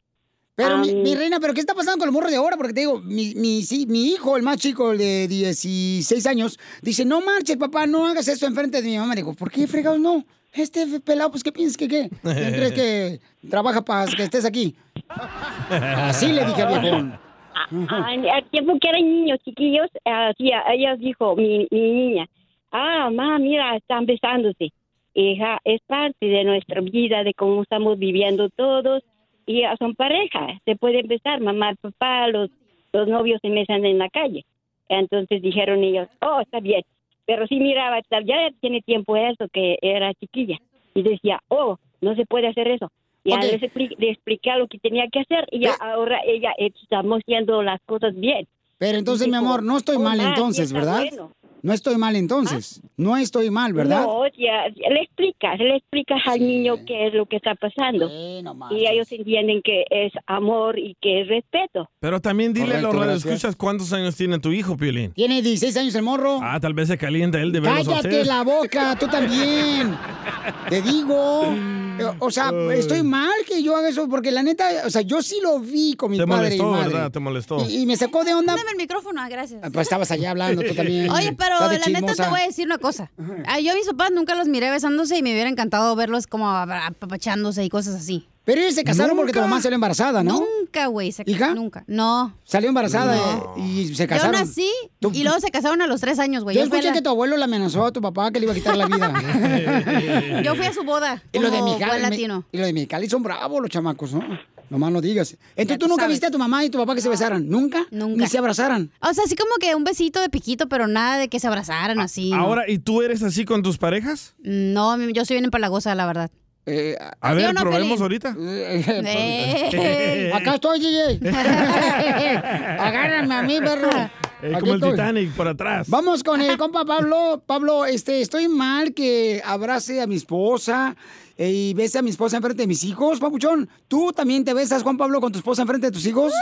Pero, mi, Am, mi reina, ¿pero qué está pasando con el morro de ahora? Porque te digo, mi, mi, sí, mi hijo, el más chico, el de 16 años, dice, no marches, papá, no hagas eso enfrente de mi mamá. Le digo, ¿por qué fregados no? Este pelado, pues, ¿qué piensas que qué? ¿Quién crees que trabaja para que estés aquí? (laughs) Así le dije al viejón. Ah, al tiempo que eran niños chiquillos, así, ella dijo, mi, mi niña, ah, mamá, mira, están besándose. Hija, es parte de nuestra vida, de cómo estamos viviendo todos, y son pareja, se pueden besar, mamá, papá, los, los novios se besan en la calle. Entonces dijeron ellos, oh, está bien, pero sí miraba, ya tiene tiempo eso, que era chiquilla, y decía, oh, no se puede hacer eso. Ya Ok. les expli- le expliqué lo que tenía que hacer y ya ahora ella estamos haciendo las cosas bien. Pero entonces, mi amor, no estoy "Oh, mal ma, sí entonces, ¿verdad? bueno". No estoy mal entonces. No estoy mal, ¿verdad? No, ya, ya le explicas, le explicas al niño qué es lo que está pasando. y ellos entienden que es amor y que es respeto. Pero también dile a los radioescuchas cuántos años tiene tu hijo, Piolín. Tiene 16 años el morro. Ah, tal vez se calienta él de verlos Cállate la boca, tú también. Te digo. (laughs) O sea, estoy mal que yo haga eso, porque la neta, o sea, yo sí lo vi con mi Te padre y molestó, madre. ¿verdad? Te molestó. Y, y me sacó de onda. Dame el micrófono, ah, gracias. Pues estabas allá hablando tú también. Oye, pero la neta te voy a decir una cosa. Ah, yo a mis papás nunca los miré besándose y me hubiera encantado verlos como apapachándose y cosas así. Pero ellos se casaron porque tu mamá salió embarazada, ¿no? Nunca, güey. ¿Hija? Nunca. No. Salió embarazada No. eh, y se Yo casaron. nací y luego se casaron a los tres años, güey. Yo Yo escuché la- que tu abuelo le amenazó a tu papá que le iba a quitar la vida. (laughs) Yo fui a su boda. y lo de Mexicali, y lo de Mexicali son bravos los chamacos, ¿no? Nomás no digas. Entonces tú tú nunca sabes. viste a tu mamá y tu papá que se besaran, ¿nunca? Nunca. Ni se abrazaran. O sea, así como que un besito de piquito, pero nada de que se abrazaran así. ¿no? Ahora, ¿y tú eres así con tus parejas? No, yo soy bien empalagosa, la verdad. A ¿Sí ver, no, probemos ahorita. Eh. (laughs) Acá estoy, DJ. (laughs) Agárrame a mí, perro. Eh, como el. Titanic, por atrás. Vamos con el (laughs) compa Pablo. Pablo, este, estoy mal que abrace a mi esposa eh, y bese a mi esposa enfrente de mis hijos, papuchón. ¿Tú también te besas, Juan Pablo, con tu esposa enfrente de tus hijos?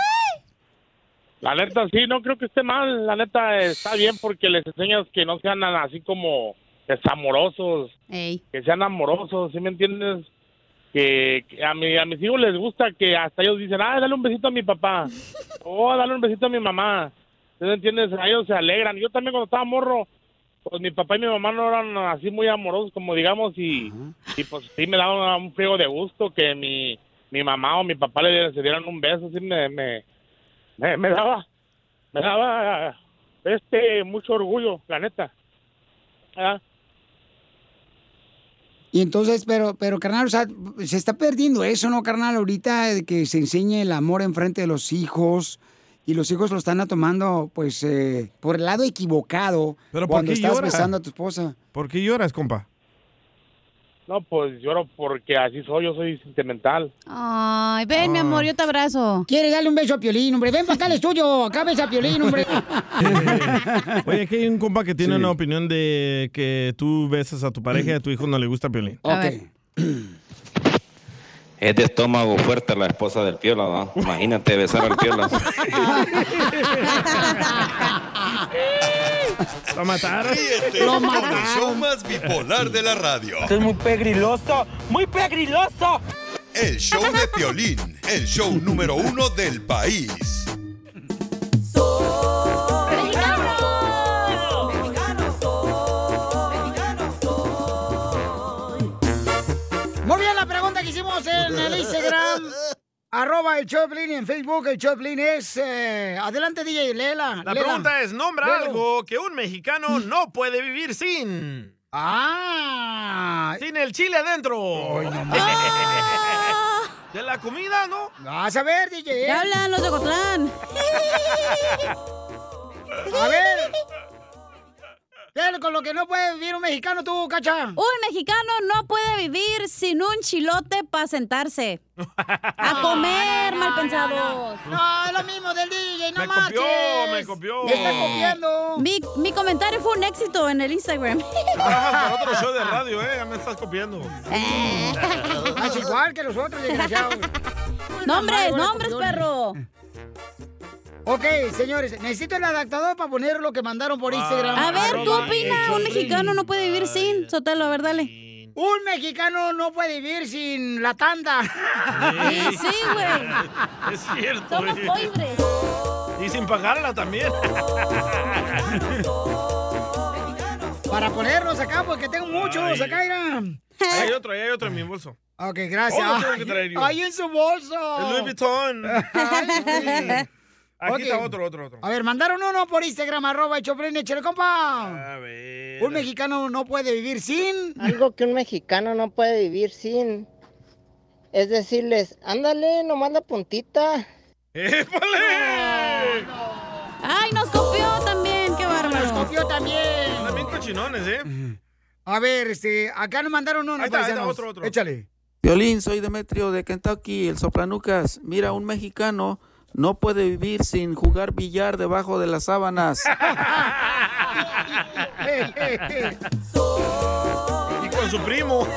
La neta, sí, no creo que esté mal. La neta, está bien porque les enseñas que no sean así como desamorosos, que sean amorosos, ¿sí me entiendes? Que, que a, mi, a mis hijos les gusta que hasta ellos dicen, ah, dale un besito a mi papá, (laughs) o dale un besito a mi mamá. ¿Sí me entiendes? A ellos se alegran. Yo también cuando estaba morro, pues mi papá y mi mamá no eran así muy amorosos como digamos y, y pues sí me daba un friego de gusto que mi, mi mamá o mi papá le dieran- un beso, sí me, me, me, daba, me daba este mucho orgullo, la neta. Ah, Y entonces, pero, pero, carnal, o sea, se está perdiendo eso, ¿no, carnal? Ahorita que se enseñe el amor enfrente de los hijos y los hijos lo están tomando, pues, eh, por el lado equivocado ¿Pero por cuando qué estás llora? besando a tu esposa. ¿Por qué lloras, compa? No, pues lloro porque así soy, yo soy sentimental. Ay, ven, mi amor, yo te abrazo. Quiere darle un beso a Piolín, hombre. Ven para acá, el estudio. Acá besa a Piolín, hombre. (laughs) Oye, aquí hay un compa que tiene una opinión de que tú besas a tu pareja y a tu hijo no le gusta Piolín. (clears throat) Es de estómago fuerte la esposa del Piola, ¿no? Imagínate besar al Piola. (laughs) Lo mataron. Ríete Lo con el mataron. show más bipolar de la radio. Esto es muy pegriloso, muy pegriloso. El show de Piolín, el show número uno del país. En el Instagram. (laughs) Arroba el Choplin y en Facebook el Choplin es... eh, adelante, DJ, léela. La léela. pregunta es, nombra Léelo. algo que un mexicano no puede vivir sin. Ah. Sin el chile adentro. (laughs) De la comida, ¿no? Vas a ver, DJ. ¿Qué hablan los de Cotlán? A ver. (laughs) ¿Qué es con lo que no puede vivir un mexicano tú, cacha. Un mexicano no puede vivir sin un chilote para sentarse. (laughs) A comer, mal pensados. No, es lo mismo del DJ, no Me copió, me copió. Me está copiando. Mi, mi comentario fue un éxito en el Instagram. Trabajas (laughs) para otro show de radio, ¿eh? Ya me estás copiando. Es igual que los otros, desgraciados. (laughs) Nombres, nombres, perro. Ok, señores, necesito el adaptador para poner lo que mandaron por Instagram. A ver, ¿tú opinas? Un mexicano no puede vivir sin. Sotelo, a ver, dale. Un mexicano no puede vivir sin la tanda. Sí, sí, güey. (laughs) Es cierto. Somos eh. pobres. Y sin pagarla también. Para ponerlos acá, porque tengo muchos acá, mira. Ahí hay otro, hay otro en mi bolso. Ok, gracias. Oh, que traer yo. En su bolso. El Louis Vuitton. (laughs) Ay, (laughs) Aquí Ok. está otro, otro, otro. A ver, mandaron uno por Instagram, arroba Choplin, échale, compa. A ver. Un mexicano no puede vivir sin... Algo que un mexicano no puede vivir sin es decirles, ándale, nomás la puntita. (laughs) ¡Épale! Ay, nos copió también, qué bárbaro. Nos copió también. Bien cochinones, ¿eh? A ver, este, acá nos mandaron uno. Ahí está, ahí está, otro, otro. Échale. Violín, soy Demetrio de Kentucky, el soplanucas. Mira, un mexicano no puede vivir sin jugar billar debajo de las sábanas. (laughs) Y con su primo. (laughs)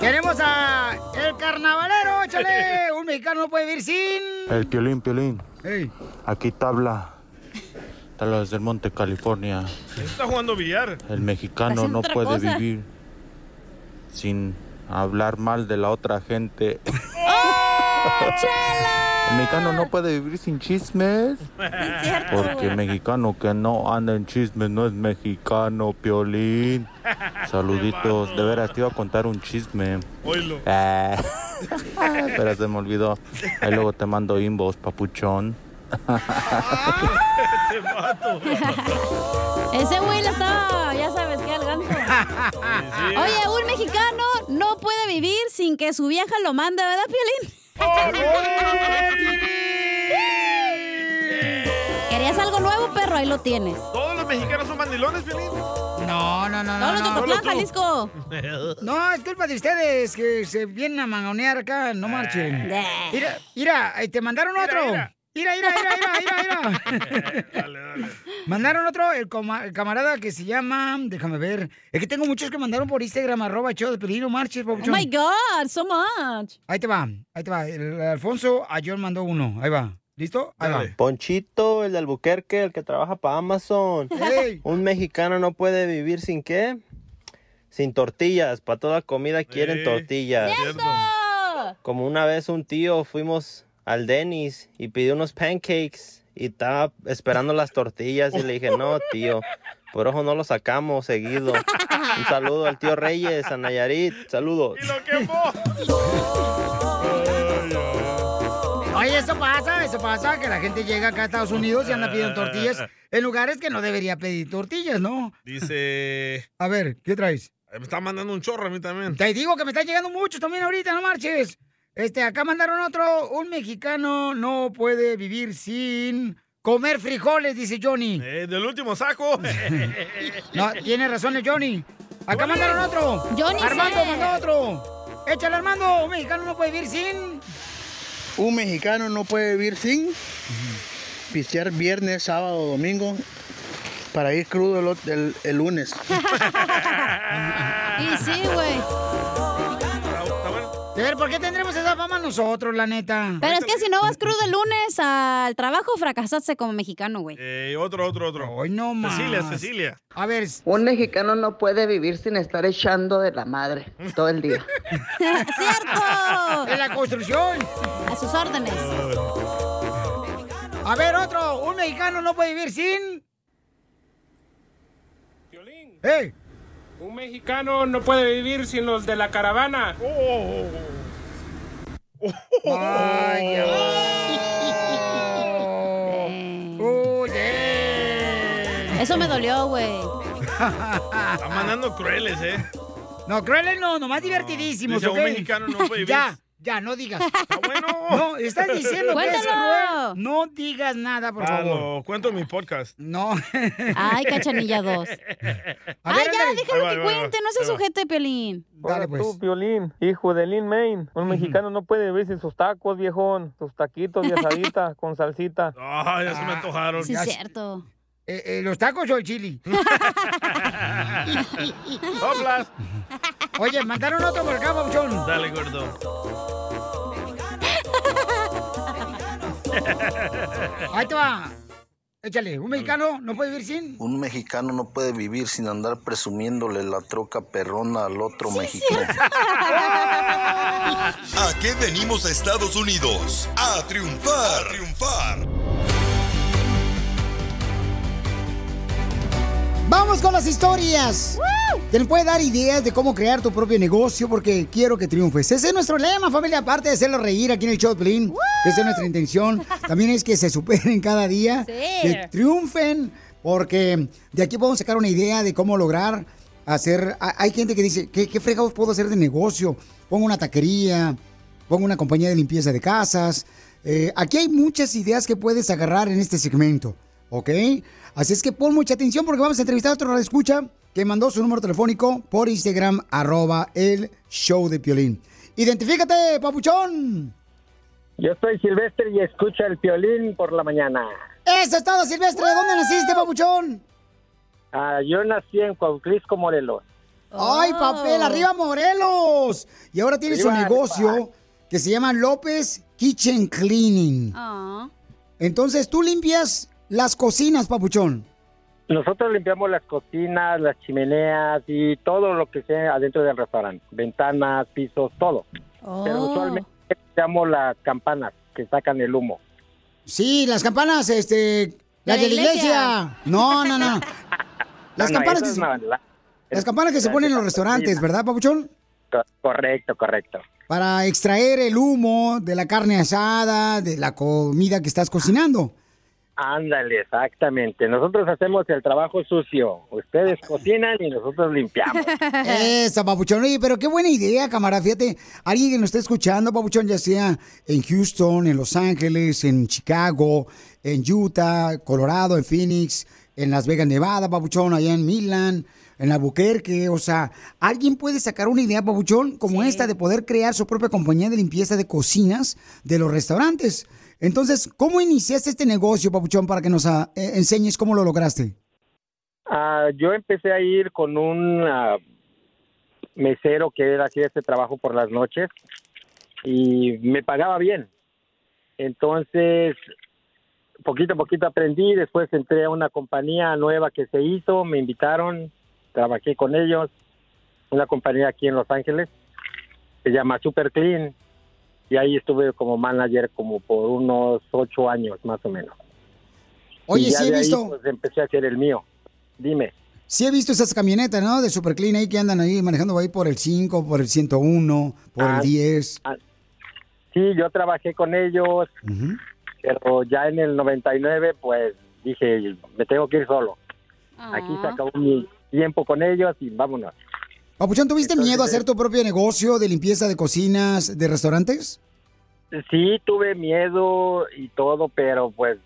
Tenemos a el carnavalero, échale. Un mexicano no puede vivir sin... El piolín, piolín. Aquí tabla. Tabla desde el Monte, California. Está jugando billar. El mexicano no puede cosa. vivir sin hablar mal de la otra gente. (laughs) El mexicano no puede vivir sin chismes. (laughs) Porque el mexicano que no anda en chismes no es mexicano, piolín. Saluditos. De veras, te iba a contar un chisme. Eh, (laughs) Pero se me olvidó. Ahí luego te mando inbox, papuchón. Te mato. Ese güey la estaba, ya sabes qué, al ganso. Oye, un mexicano no puede vivir sin que su vieja lo mande, ¿verdad, Piolín? ¿Querías algo nuevo, perro? Ahí lo tienes. ¿Todos los mexicanos son mandilones, Piolín? No, no, no, Todos los de Jalisco. (laughs) No, es culpa de ustedes que se vienen a mangonear acá, no marchen. Mira, mira, eh, te mandaron otro. Mira, mira, mira, mira, mira, mira. (laughs) Mandaron otro, el, coma- el camarada que se llama, déjame ver, es que tengo muchos que mandaron por Instagram, arroba show de Pelín, no marches, Oh my God, so much. Ahí te va, ahí te va. El Alfonso Ayón mandó uno, ahí va. ¿Listo? Ahí va. Ponchito, el de Albuquerque, el que trabaja para Amazon. Un mexicano no puede vivir sin qué? Sin tortillas. Para toda comida quieren tortillas. Como una vez un tío fuimos al Denny's y pidió unos pancakes y estaba esperando las tortillas y le dije, no, tío, por ojo no lo sacamos seguido. Un saludo al tío Reyes, a Nayarit, saludos. Oye, eso pasa, eso pasa, que la gente llega acá a Estados Unidos y anda pidiendo tortillas en lugares que no debería pedir tortillas, ¿no? Dice. A ver, ¿qué traes? Me está mandando un chorro a mí también. Te digo que me están llegando muchos también ahorita, no marches. Este, acá mandaron otro. Un mexicano no puede vivir sin comer frijoles, dice Johnny. Eh, del último saco. (laughs) No, tiene razón el Johnny. Acá mandaron otro. Johnny Armando mandó otro. Échale, Armando. Un mexicano no puede vivir sin. Un mexicano no puede vivir sin pistear viernes, sábado, domingo para ir crudo el- el lunes. (laughs) Y sí, güey. A ver, ¿por qué tendremos esa fama nosotros, la neta? Pero es que si no vas crudo el lunes al trabajo, fracasaste como mexicano, güey. Eh, otro, otro, otro. Hoy no más. Cecilia, Cecilia. A ver. Un mexicano no puede vivir sin estar echando de la madre todo el día. (laughs) ¡Cierto! En la construcción. A sus órdenes. A ver, otro. Un mexicano no puede vivir sin. ¡Ey! Un mexicano no puede vivir sin los de la caravana. Vaya. (laughs) Eso me dolió, güey. Está mandando crueles, ¿eh? No, crueles no, nomás divertidísimos, Dice, ¿ok? un mexicano no (laughs) puede vivir Ya. Ya, no digas. (laughs) No, estás diciendo que es Cuéntalo. cruel. No digas nada, por Ah, favor. cuento en mi podcast. No. Ay, cachanilla 2. (laughs) A Ay, ver, ya, ándale. déjalo va, que va, cuente, no se sujete, Pelín. Hola tú, Piolín, hijo de Lin Main. Un mexicano no puede vivir sin sus tacos, viejón. Sus taquitos de asadita (laughs) con salsita. Ah, ya se me antojaron. Sí, es cierto. Eh, eh, ¿Los tacos o el chili? Soplas. Oye, mandaron otro por acá. Dale, gordo. Ahí te va. Échale, un mexicano no puede vivir sin. Un mexicano no puede vivir sin andar presumiéndole la troca perrona al otro mexicano. (laughs) ¿A qué venimos a Estados Unidos? A triunfar. A triunfar. Vamos con las historias. Te puede dar ideas de cómo crear tu propio negocio porque quiero que triunfes. Ese es nuestro lema, familia. Aparte de hacerlo reír aquí en el show de Piolín, esa es nuestra intención. También es que se superen cada día, Sí. que triunfen, porque de aquí podemos sacar una idea de cómo lograr hacer. ha- Hay gente que dice, ¿qué, qué fregados puedo hacer de negocio? Pongo una taquería, pongo una compañía de limpieza de casas. Eh, aquí hay muchas ideas que puedes agarrar en este segmento, ¿ok? Así es que pon mucha atención porque vamos a entrevistar a otro escucha que mandó su número telefónico por Instagram, arroba el show de Piolín. Identifícate, papuchón. Yo soy Silvestre y escucho el violín por la mañana. Eso es todo, Silvestre. ¿Dónde naciste, papuchón? Ah, yo nací en Cuauhtlisco, Morelos. ¡Ay, papel! ¡Arriba, Morelos! Y ahora tienes un Arriba, negocio que se llama López Kitchen Cleaning. Entonces, tú limpias las cocinas, papuchón. Nosotros limpiamos las cocinas, las chimeneas y todo lo que sea adentro del restaurante. Ventanas, pisos, todo. Pero Oh. usualmente limpiamos las campanas que sacan el humo. Sí, las campanas, este... Las La de la iglesia. iglesia. No, no, no. (laughs) Las No, campanas que se- no, la- Las campanas que se la- ponen en los restaurantes, ¿verdad, papuchón? Co- Correcto, correcto. Para extraer el humo de la carne asada, de la comida que estás cocinando. Ándale, exactamente. Nosotros hacemos el trabajo sucio. Ustedes cocinan y nosotros limpiamos. (laughs) Esa, papuchón. Oye, pero qué buena idea, camarada. Fíjate, alguien que nos esté escuchando, papuchón, ya sea en Houston, en Los Ángeles, en Chicago, en Utah, Colorado, en Phoenix, en Las Vegas, Nevada, papuchón, allá en Milan, en Albuquerque. O sea, alguien puede sacar una idea, papuchón, como esta de poder crear su propia compañía de limpieza de cocinas de los restaurantes. Entonces, ¿cómo iniciaste este negocio, papuchón, para que nos ah, eh, enseñes cómo lo lograste? Ah, yo empecé a ir con un ah, mesero que era hacía este trabajo por las noches y me pagaba bien. Entonces, poquito a poquito aprendí, después entré a una compañía nueva que se hizo, me invitaron, trabajé con ellos, una compañía aquí en Los Ángeles, se llama Super Clean, y ahí estuve como manager como por unos ocho años más o menos. Oye, Y ya sí he de ahí, visto. pues, empecé a hacer el mío. Dime. Sí he visto esas camionetas, ¿no? De Super Clean ahí que andan ahí manejando ahí por el 5, por el 101, por Ah, el 10. ah, Sí, yo trabajé con ellos, pero ya en el 99, pues dije, me tengo que ir solo. Aquí se acabó mi tiempo con ellos y vámonos. Papuchón, ¿tuviste Entonces, miedo a hacer tu propio negocio de limpieza de cocinas, de restaurantes? Sí, tuve miedo y todo, pero pues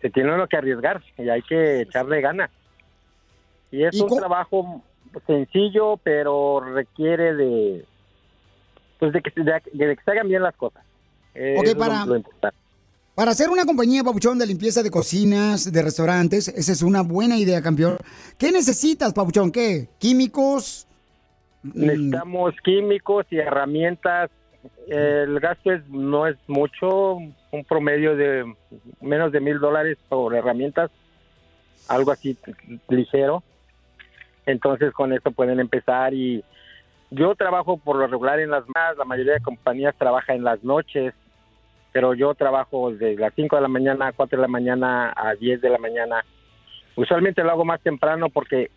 se tiene uno que arriesgar y hay que echarle ganas. Y es ¿Y un trabajo sencillo, pero requiere de pues de que, se- de, de que se hagan bien las cosas. Eh, Ok, eso es lo- para- lo. Para hacer una compañía, Papuchón, de limpieza de cocinas, de restaurantes, esa es una buena idea, campeón. ¿Qué necesitas, Papuchón? ¿Qué? ¿Químicos? Mm, Necesitamos químicos y herramientas. El gasto es, no es mucho, un promedio de menos de mil dólares por herramientas, algo así ligero. Entonces con eso pueden empezar y yo trabajo por lo regular en las más, la mayoría de compañías trabaja en las noches, pero yo trabajo de las 5 de la mañana a 4 de la mañana a 10 de la mañana. Usualmente lo hago más temprano porque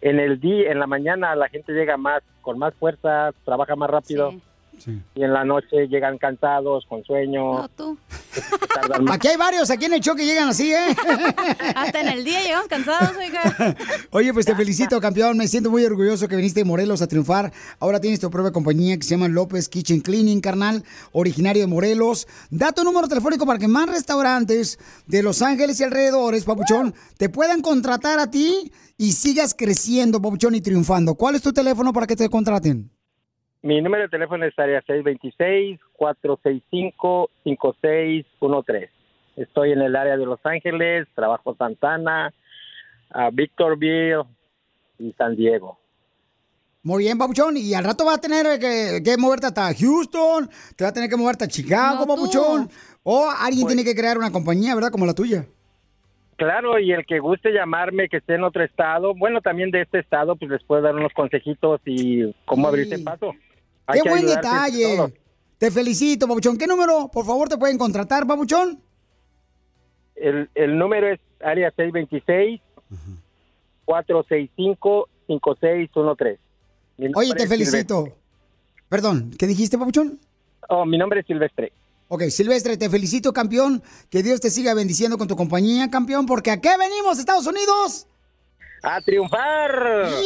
en el día, en la mañana la gente llega más, con más fuerza, trabaja más rápido. Y en la noche llegan cansados, con sueño. tardan más. Aquí hay varios, aquí en el show que llegan así, ¿eh? (laughs) Hasta en el día llegamos cansados, oiga. (laughs) Oye, pues te felicito, campeón. Me siento muy orgulloso que viniste de Morelos a triunfar. Ahora tienes tu propia compañía que se llama López Kitchen Cleaning, carnal, originario de Morelos. Da tu número telefónico para que más restaurantes de Los Ángeles y alrededores, papuchón, te puedan contratar a ti y sigas creciendo, papuchón, y triunfando. ¿Cuál es tu teléfono para que te contraten? Mi número de teléfono es área 626-465-5613. Estoy en el área de Los Ángeles, trabajo Santana, a Victorville y San Diego. Muy bien, papuchón. Y al rato vas a tener que, que moverte hasta Houston, te vas a tener que moverte a Chicago, No, papuchón. O alguien Pues- tiene que crear una compañía, ¿verdad? Como la tuya. Claro, y el que guste llamarme, que esté en otro estado, bueno, también de este estado, pues les puedo dar unos consejitos y cómo Sí. abrirse paso. Hay ¡Qué buen detalle! Te felicito, papuchón. ¿Qué número, por favor, te pueden contratar, papuchón? El, el número es área 626-465-5613. Mi Oye, te felicito. Perdón, ¿qué dijiste, papuchón? Oh, mi nombre es Silvestre. Ok, Silvestre, te felicito, campeón. Que Dios te siga bendiciendo con tu compañía, campeón, porque ¿a qué venimos, Estados Unidos? ¡A triunfar! ¡Vamos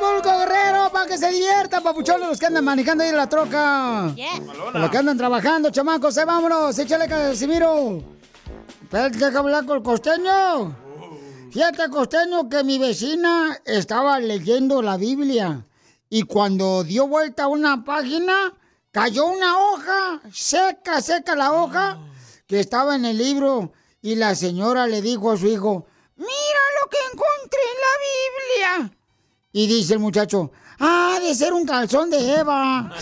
Acapulco, Guerrero, para que se diviertan, papuchones, los que andan manejando ahí en la troca. O Los que andan trabajando, chamacos, eh, vámonos, échale Casimiro. Espérate, deja hablar con el costeño. Fíjate, costeño, que mi vecina estaba leyendo la Biblia y cuando dio vuelta a una página, cayó una hoja, seca, seca la hoja, que estaba en el libro y la señora le dijo a su hijo, mira lo que encontré en la Biblia. Y dice el muchacho, ah, de ser un calzón de Eva. (laughs)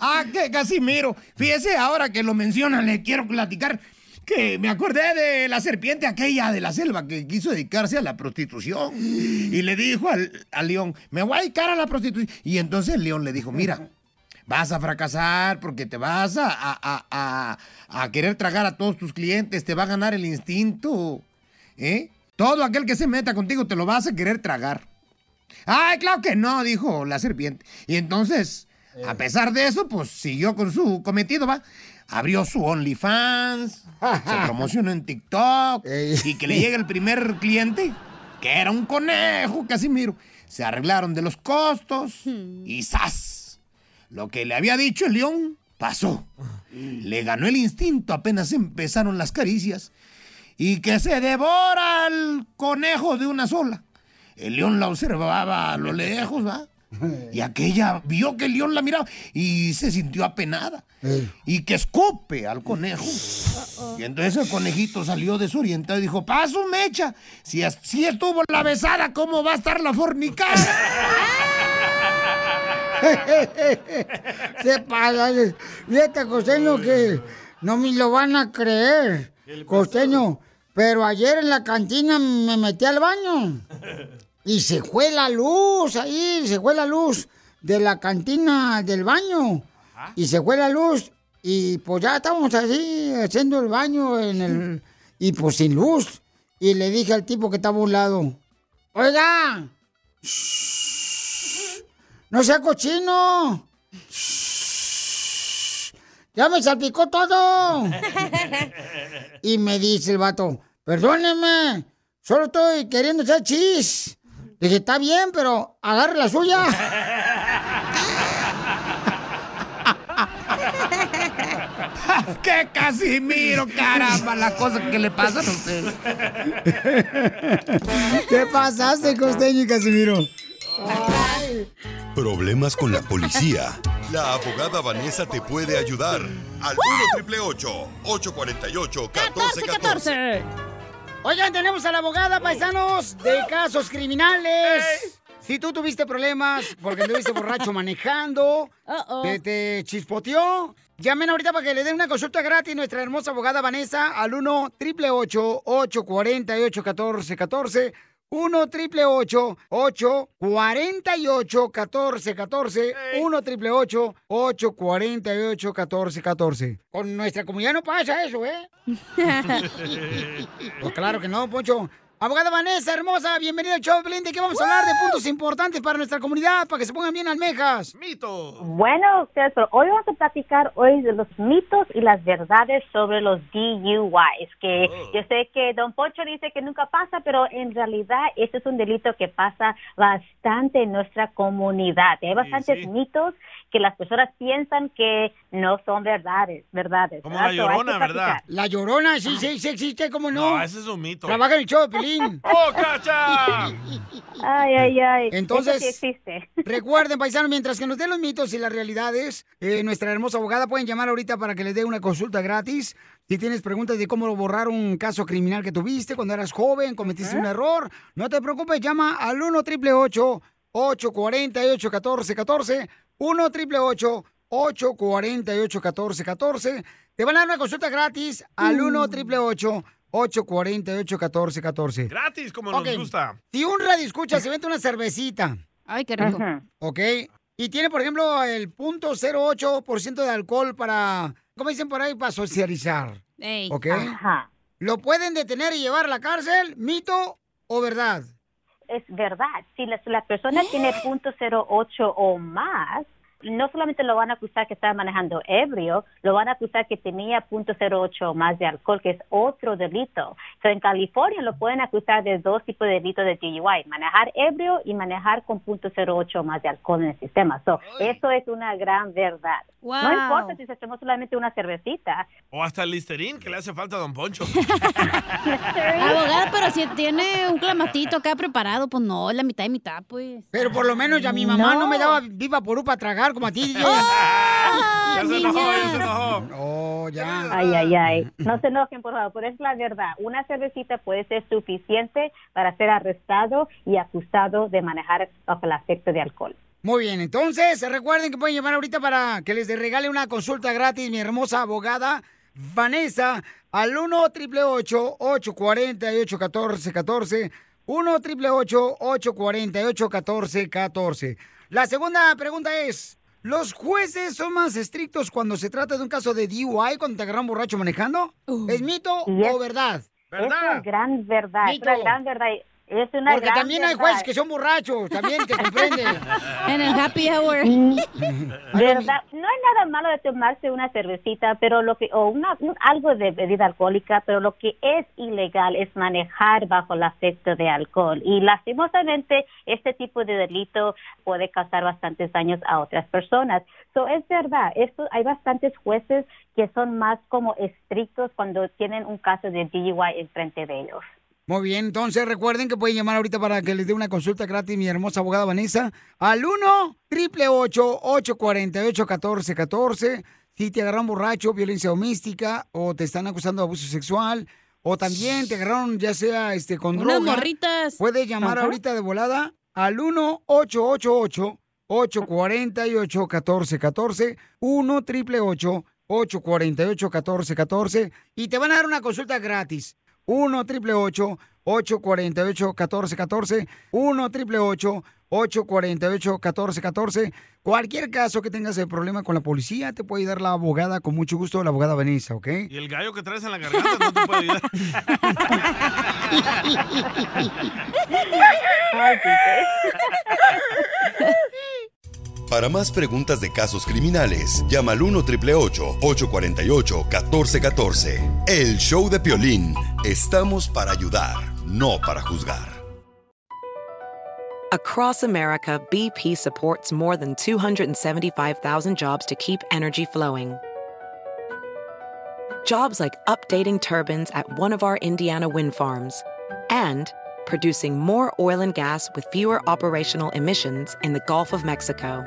Ah, que Casimiro. Fíjese, ahora que lo mencionan, le quiero platicar que me acordé de la serpiente aquella de la selva que quiso dedicarse a la prostitución. Y le dijo al, al león, me voy a dedicar a la prostitución. Y entonces el león le dijo, mira, vas a fracasar porque te vas a, a- a- a- querer tragar a todos tus clientes, te va a ganar el instinto. ¿Eh? Todo aquel que se meta contigo te lo vas a querer tragar. Ay, claro que no, dijo la serpiente. Y entonces, a pesar de eso, pues siguió con su cometido, ¿va? Abrió su OnlyFans, se (laughs) promocionó en TikTok y que le llegue el primer cliente, que era un conejo, Casimiro. Se arreglaron de los costos y ¡zas! Lo que le había dicho el león pasó. Le ganó el instinto apenas empezaron las caricias y que se devora al conejo de una sola. El león la observaba a lo lejos, ¿va? Y aquella vio que el león la miraba y se sintió apenada. Y que escupe al conejo. Y entonces el conejito salió desorientado y dijo, paso mecha, si así estuvo la besada, ¿cómo va a estar la fornicada? (laughs) Se pasa. Fíjate, costeño, que no me lo van a creer. Costeño, pero ayer en la cantina me metí al baño (laughs) y se fue la luz ahí, se fue la luz de la cantina del baño. Y se fue la luz y pues ya estábamos así haciendo el baño en el (laughs) y pues sin luz. Y le dije al tipo que estaba a un lado, oiga, no sea cochino. Ya me salpicó todo. Y me dice el vato, perdóneme, solo estoy queriendo echar chis. Le dije, está bien, pero agarre la suya. (laughs) ¡Qué Casimiro, caramba! Las cosas que le pasan a usted. ¿Qué pasaste, costeño y Casimiro? Problemas con la policía. La abogada Vanessa te puede ayudar. Al 1 848 1414 Oigan, tenemos a la abogada, paisanos, de casos criminales. Si tú tuviste problemas porque anduviste borracho manejando, te, te chispoteó, llamen ahorita para que le den una consulta gratis nuestra hermosa abogada Vanessa al 1 888 848 1414 1 triple 848 1414 1 triple 848 1414 Con nuestra comunidad no pasa eso, ¿eh? (laughs) Pues claro que no, Poncho. Abogada Vanessa, hermosa, bienvenida al show, Belén. ¿De qué vamos a hablar? De puntos importantes para nuestra comunidad, para que se pongan bien almejas. ¡Mito! Bueno, ustedes, pero hoy vamos a platicar hoy de los mitos y las verdades sobre los DUIs, que yo sé que Don Poncho dice que nunca pasa, pero en realidad este es un delito que pasa bastante en nuestra comunidad. Hay bastantes mitos que las personas piensan que no son verdades, verdades. Como ¿verdad? la llorona, ¿verdad? La llorona, sí, sí, sí existe, ¿cómo no? No, ese es un mito. Trabaja en el show de Pelín. (laughs) ¡Oh, cacha! (laughs) Ay, ay, ay. Entonces, Eso sí existe. (laughs) recuerden, paisanos, mientras que nos den los mitos y las realidades, eh, nuestra hermosa abogada pueden llamar ahorita para que les dé una consulta gratis. Si tienes preguntas de cómo borrar un caso criminal que tuviste cuando eras joven, cometiste un error, no te preocupes, llama al 1 888 848 1414 1 888 848 1414 Te van a dar una consulta gratis al 1 888 848 1414 Gratis, como Ok. nos gusta. Si un radio escucha, se vende una cervecita. Ay, qué rico. ¿Ok? Y tiene, por ejemplo, el punto 08% de alcohol para, ¿cómo dicen por ahí? Para socializar. Ey. ¿Ok? Ajá. ¿Lo pueden detener y llevar a la cárcel? ¿Mito o verdad? Es verdad. Si la, persona tiene punto .08 o más, no solamente lo van a acusar que estaba manejando ebrio, lo van a acusar que tenía punto .08 o más de alcohol, que es otro delito. So, en California lo pueden acusar de dos tipos de delitos de DUI, manejar ebrio y manejar con punto .08 o más de alcohol en el sistema. So, eso es una gran verdad. No Wow. importa si se tomó solamente una cervecita. O hasta el listerín que le hace falta a Don Poncho. (laughs) Abogada, pero si tiene un clamatito acá preparado, pues no, la mitad y mitad, pues. Pero por lo menos ya mi mamá no, me daba viva porú para tragar como a ti. (laughs) ¡Ah, Ya se enojó, ya se enojó. Oh, ya. Ay, ay, ay. (clears throat) No se enojen, por favor, pero es la verdad. Una cervecita puede ser suficiente para ser arrestado y acusado de manejar bajo el afecto de alcohol. Muy bien, entonces recuerden que pueden llamar ahorita para que les regale una consulta gratis mi hermosa abogada Vanessa al 1 888 848 1414 1 888 848 1414 La segunda pregunta es, ¿los jueces son más estrictos cuando se trata de un caso de DUI cuando te agarran borracho manejando? ¿Es mito es- o verdad? Es una gran verdad, es Mito. una gran verdad. Es una Porque gran también hay verdad. jueces que son borrachos, también te (laughs) comprende. En el happy hour. (laughs) ¿Verdad? No hay nada malo de tomarse una cervecita, pero lo que o una un- algo de bebida alcohólica, pero lo que es ilegal es manejar bajo el afecto de alcohol y lastimosamente este tipo de delito puede causar bastantes daños a otras personas. So, es verdad, esto hay bastantes jueces que son más como estrictos cuando tienen un caso de DUI enfrente de ellos. Muy bien, entonces recuerden que pueden llamar ahorita para que les dé una consulta gratis mi hermosa abogada Vanessa al 1 888 848 1414 Si te agarraron borracho, violencia doméstica o te están acusando de abuso sexual o también te agarraron ya sea este con Unas droga, morritas. puedes llamar Ajá. ahorita de volada al 1 888 848 1414 1 888 848 1414 y te van a dar una consulta gratis. 1 888 848 1414 1 888 848 1414 Cualquier caso que tengas el problema con la policía, te puede ayudar la abogada con mucho gusto, la abogada Vanessa, ¿ok? Y el gallo que traes en la garganta no te puede ayudar. (laughs) Para más preguntas de casos criminales, llama al 1 848 1414 El show de Piolín. Estamos para ayudar, no para juzgar. Across America, BP supports more than 275,000 jobs to keep energy flowing. Jobs like updating turbines at one of our Indiana wind farms and producing more oil and gas with fewer operational emissions in the Gulf of Mexico.